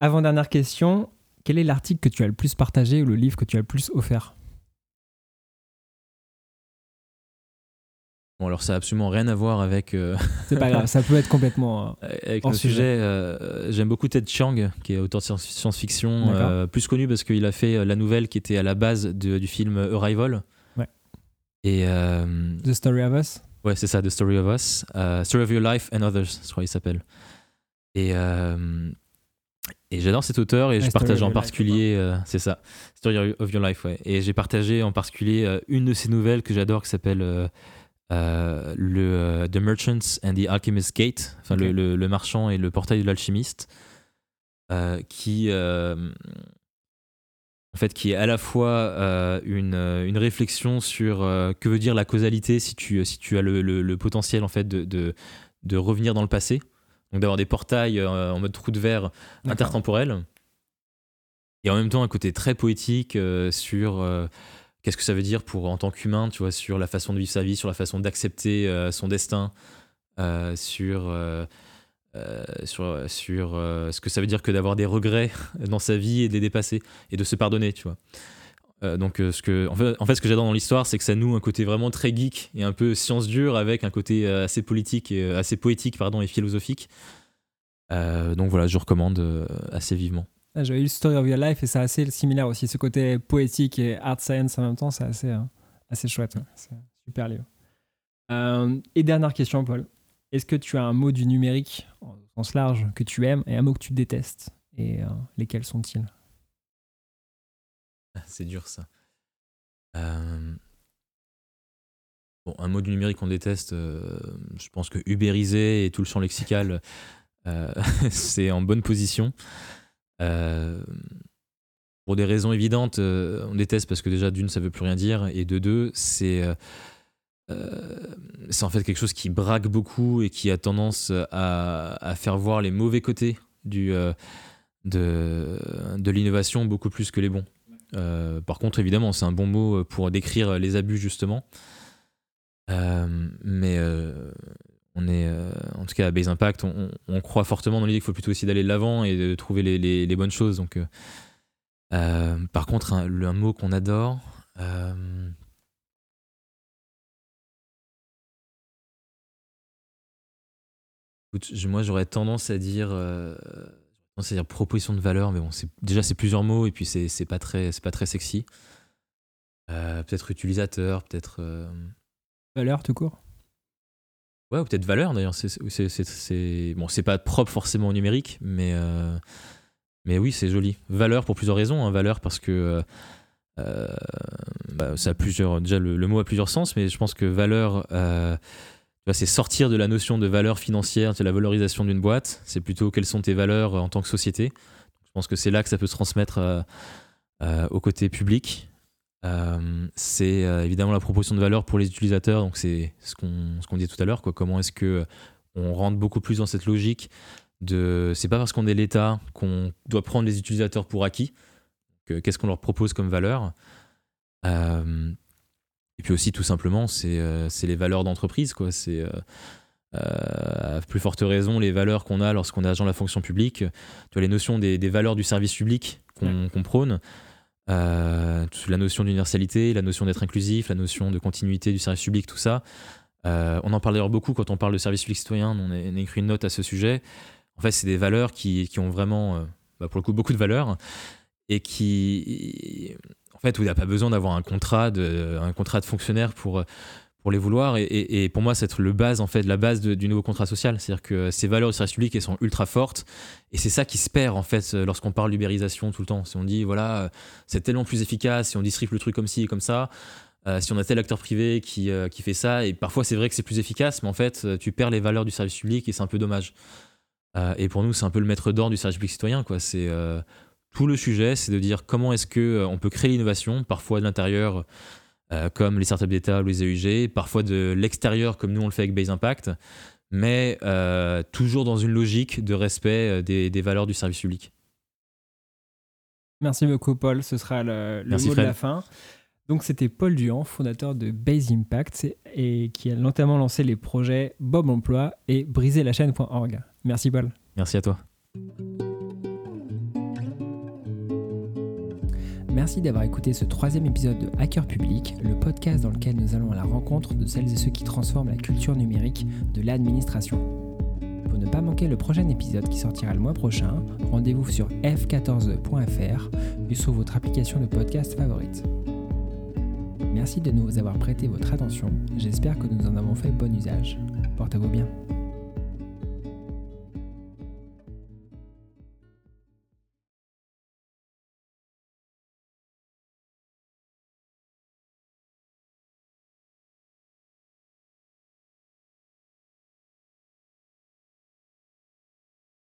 Avant dernière question, quel est l'article que tu as le plus partagé ou le livre que tu as le plus offert? Bon, alors ça a absolument rien à voir avec. euh, C'est pas grave, ça peut être complètement. euh, avec le sujet. euh, J'aime beaucoup Ted Chiang, qui est auteur de science- science-fiction, euh, plus connu parce qu'il a fait la nouvelle qui était à la base de- du film Arrival. Ouais. Et The Story of Us. ouais, c'est ça, The Story of Us, Story of Your Life and Others, je crois qu'il s'appelle. Et et j'adore cet auteur et Ouais, je partage of en particulier, c'est ça, Story of Your Life, ouais. Et j'ai partagé en particulier une de ses nouvelles que j'adore qui s'appelle euh, le euh, The Merchants and the Alchemist Gate, enfin le, Ok. le- le marchand et le portail de l'alchimiste, euh, qui en fait qui est à la fois une, une réflexion sur que veut dire la causalité si tu si tu as le, le- potentiel en fait de, de de revenir dans le passé, donc d'avoir des portails en mode trou de verre intertemporel. Et en même temps, un côté très poétique sur qu'est-ce que ça veut dire pour en tant qu'humain, tu vois, sur la façon de vivre sa vie, sur la façon d'accepter euh, son destin, euh, sur, euh, sur, sur euh, ce que ça veut dire que d'avoir des regrets dans sa vie et de les dépasser et de se pardonner, tu vois. Donc, ce que, en, fait, ce que j'adore dans l'histoire, c'est que ça noue un côté vraiment très geek et un peu science dure avec un côté assez politique et assez poétique, pardon, et philosophique. Donc voilà, je recommande assez vivement. Ah, J'avais eu Story of Your Life et c'est assez similaire aussi. Ce côté poétique et art science en même temps, c'est assez, euh, assez chouette. ouais. C'est super livre. Euh, et dernière question, Paul. Est-ce que tu as un mot du numérique, en sens large, que tu aimes et un mot que tu détestes? Et euh, lesquels sont-ils? C'est dur ça. Bon, un mot du numérique qu'on déteste, je pense que ubériser et tout le champ lexical, c'est en bonne position. Euh, pour des raisons évidentes, euh, on déteste parce que déjà d'une, ça veut plus rien dire, et de deux, c'est euh, c'est en fait quelque chose qui braque beaucoup et qui a tendance à, à faire voir les mauvais côtés du, de, de l'innovation beaucoup plus que les bons. Par contre, évidemment, c'est un bon mot pour décrire les abus, justement. Mais on est, euh, en tout cas, à Base Impact, on, croit fortement dans l'idée qu'il faut plutôt essayer d'aller de l'avant et de trouver les, bonnes choses. Donc, euh, euh, par contre, un, mot qu'on adore. moi, j'aurais tendance à dire. tendance à dire proposition de valeur, mais bon, déjà c'est plusieurs mots et puis c'est pas très c'est pas très sexy. Peut-être utilisateur, peut-être Valeur, tout court? Ouais ou peut-être valeur d'ailleurs. C'est bon, c'est pas propre forcément au numérique, mais euh, mais oui, c'est joli. Valeur pour plusieurs raisons. hein. Valeur parce que euh, euh, bah, ça a plusieurs déjà le, mot a plusieurs sens, mais je pense que valeur c'est sortir de la notion de valeur financière, de la valorisation d'une boîte. C'est plutôt quelles sont tes valeurs en tant que société. Je pense que c'est là que ça peut se transmettre au côté public. Euh, c'est euh, évidemment la proposition de valeur pour les utilisateurs. Donc c'est ce qu'on ce qu'on disait tout à l'heure. quoi. Comment est-ce que on rentre beaucoup plus dans cette logique de c'est pas parce qu'on est l'État qu'on doit prendre les utilisateurs pour acquis. Que- Qu'est-ce qu'on leur propose comme valeur Euh, et puis aussi, tout simplement, c'est euh, les valeurs d'entreprise. quoi. C'est euh, euh, à plus forte raison les valeurs qu'on a lorsqu'on est agent de la fonction publique. Tu vois, les notions des, des valeurs du service public qu'on qu'on prône. Euh, la notion d'universalité, la notion d'être inclusif, la notion de continuité du service public, tout ça. Euh, on en parle d'ailleurs beaucoup quand on parle de service public citoyen. On a, écrit une note à ce sujet. En fait, c'est des valeurs qui, qui ont vraiment, euh, bah, pour le coup, beaucoup de valeurs et qui, en fait, où il n'y a pas besoin d'avoir un un contrat de fonctionnaire pour pour les vouloir. Et, pour moi, c'est être le base, en fait, la base du nouveau contrat social. C'est-à-dire que ces valeurs du service public, elles sont ultra fortes. Et c'est ça qui se perd, en fait, lorsqu'on parle d'ubérisation tout le temps. Si on dit, voilà, euh, c'est tellement plus efficace, si on distribue le truc comme ci comme ça, euh, si on a tel acteur privé qui, euh, qui fait ça, et parfois c'est vrai que c'est plus efficace, mais en fait, euh, tu perds les valeurs du service public et c'est un peu dommage. Euh, et pour nous, c'est un peu le maître d'or du service public citoyen, quoi. C'est euh, tout le sujet, c'est de dire comment est-ce que euh, on peut créer l'innovation, parfois de l'intérieur, euh, comme les startups d'État ou les EUG, parfois de l'extérieur, comme nous on le fait avec Base Impact, mais euh, toujours dans une logique de respect euh, des, des valeurs du service public. Merci beaucoup, Paul. Ce sera le, le Merci, mot Fred. de la fin. Donc, c'était Paul Duhan, fondateur de Base Impact et qui a notamment lancé les projets Bob Emploi et briser la chaîne.org. Merci, Paul. Merci d'avoir écouté ce troisième épisode de Hacker Public, le podcast dans lequel nous allons à la rencontre de celles et ceux qui transforment la culture numérique de l'administration. Pour ne pas manquer le prochain épisode qui sortira le mois prochain, rendez-vous sur f14.fr et sur votre application de podcast favorite. Merci de nous avoir prêté votre attention, j'espère que nous en avons fait bon usage. Portez-vous bien.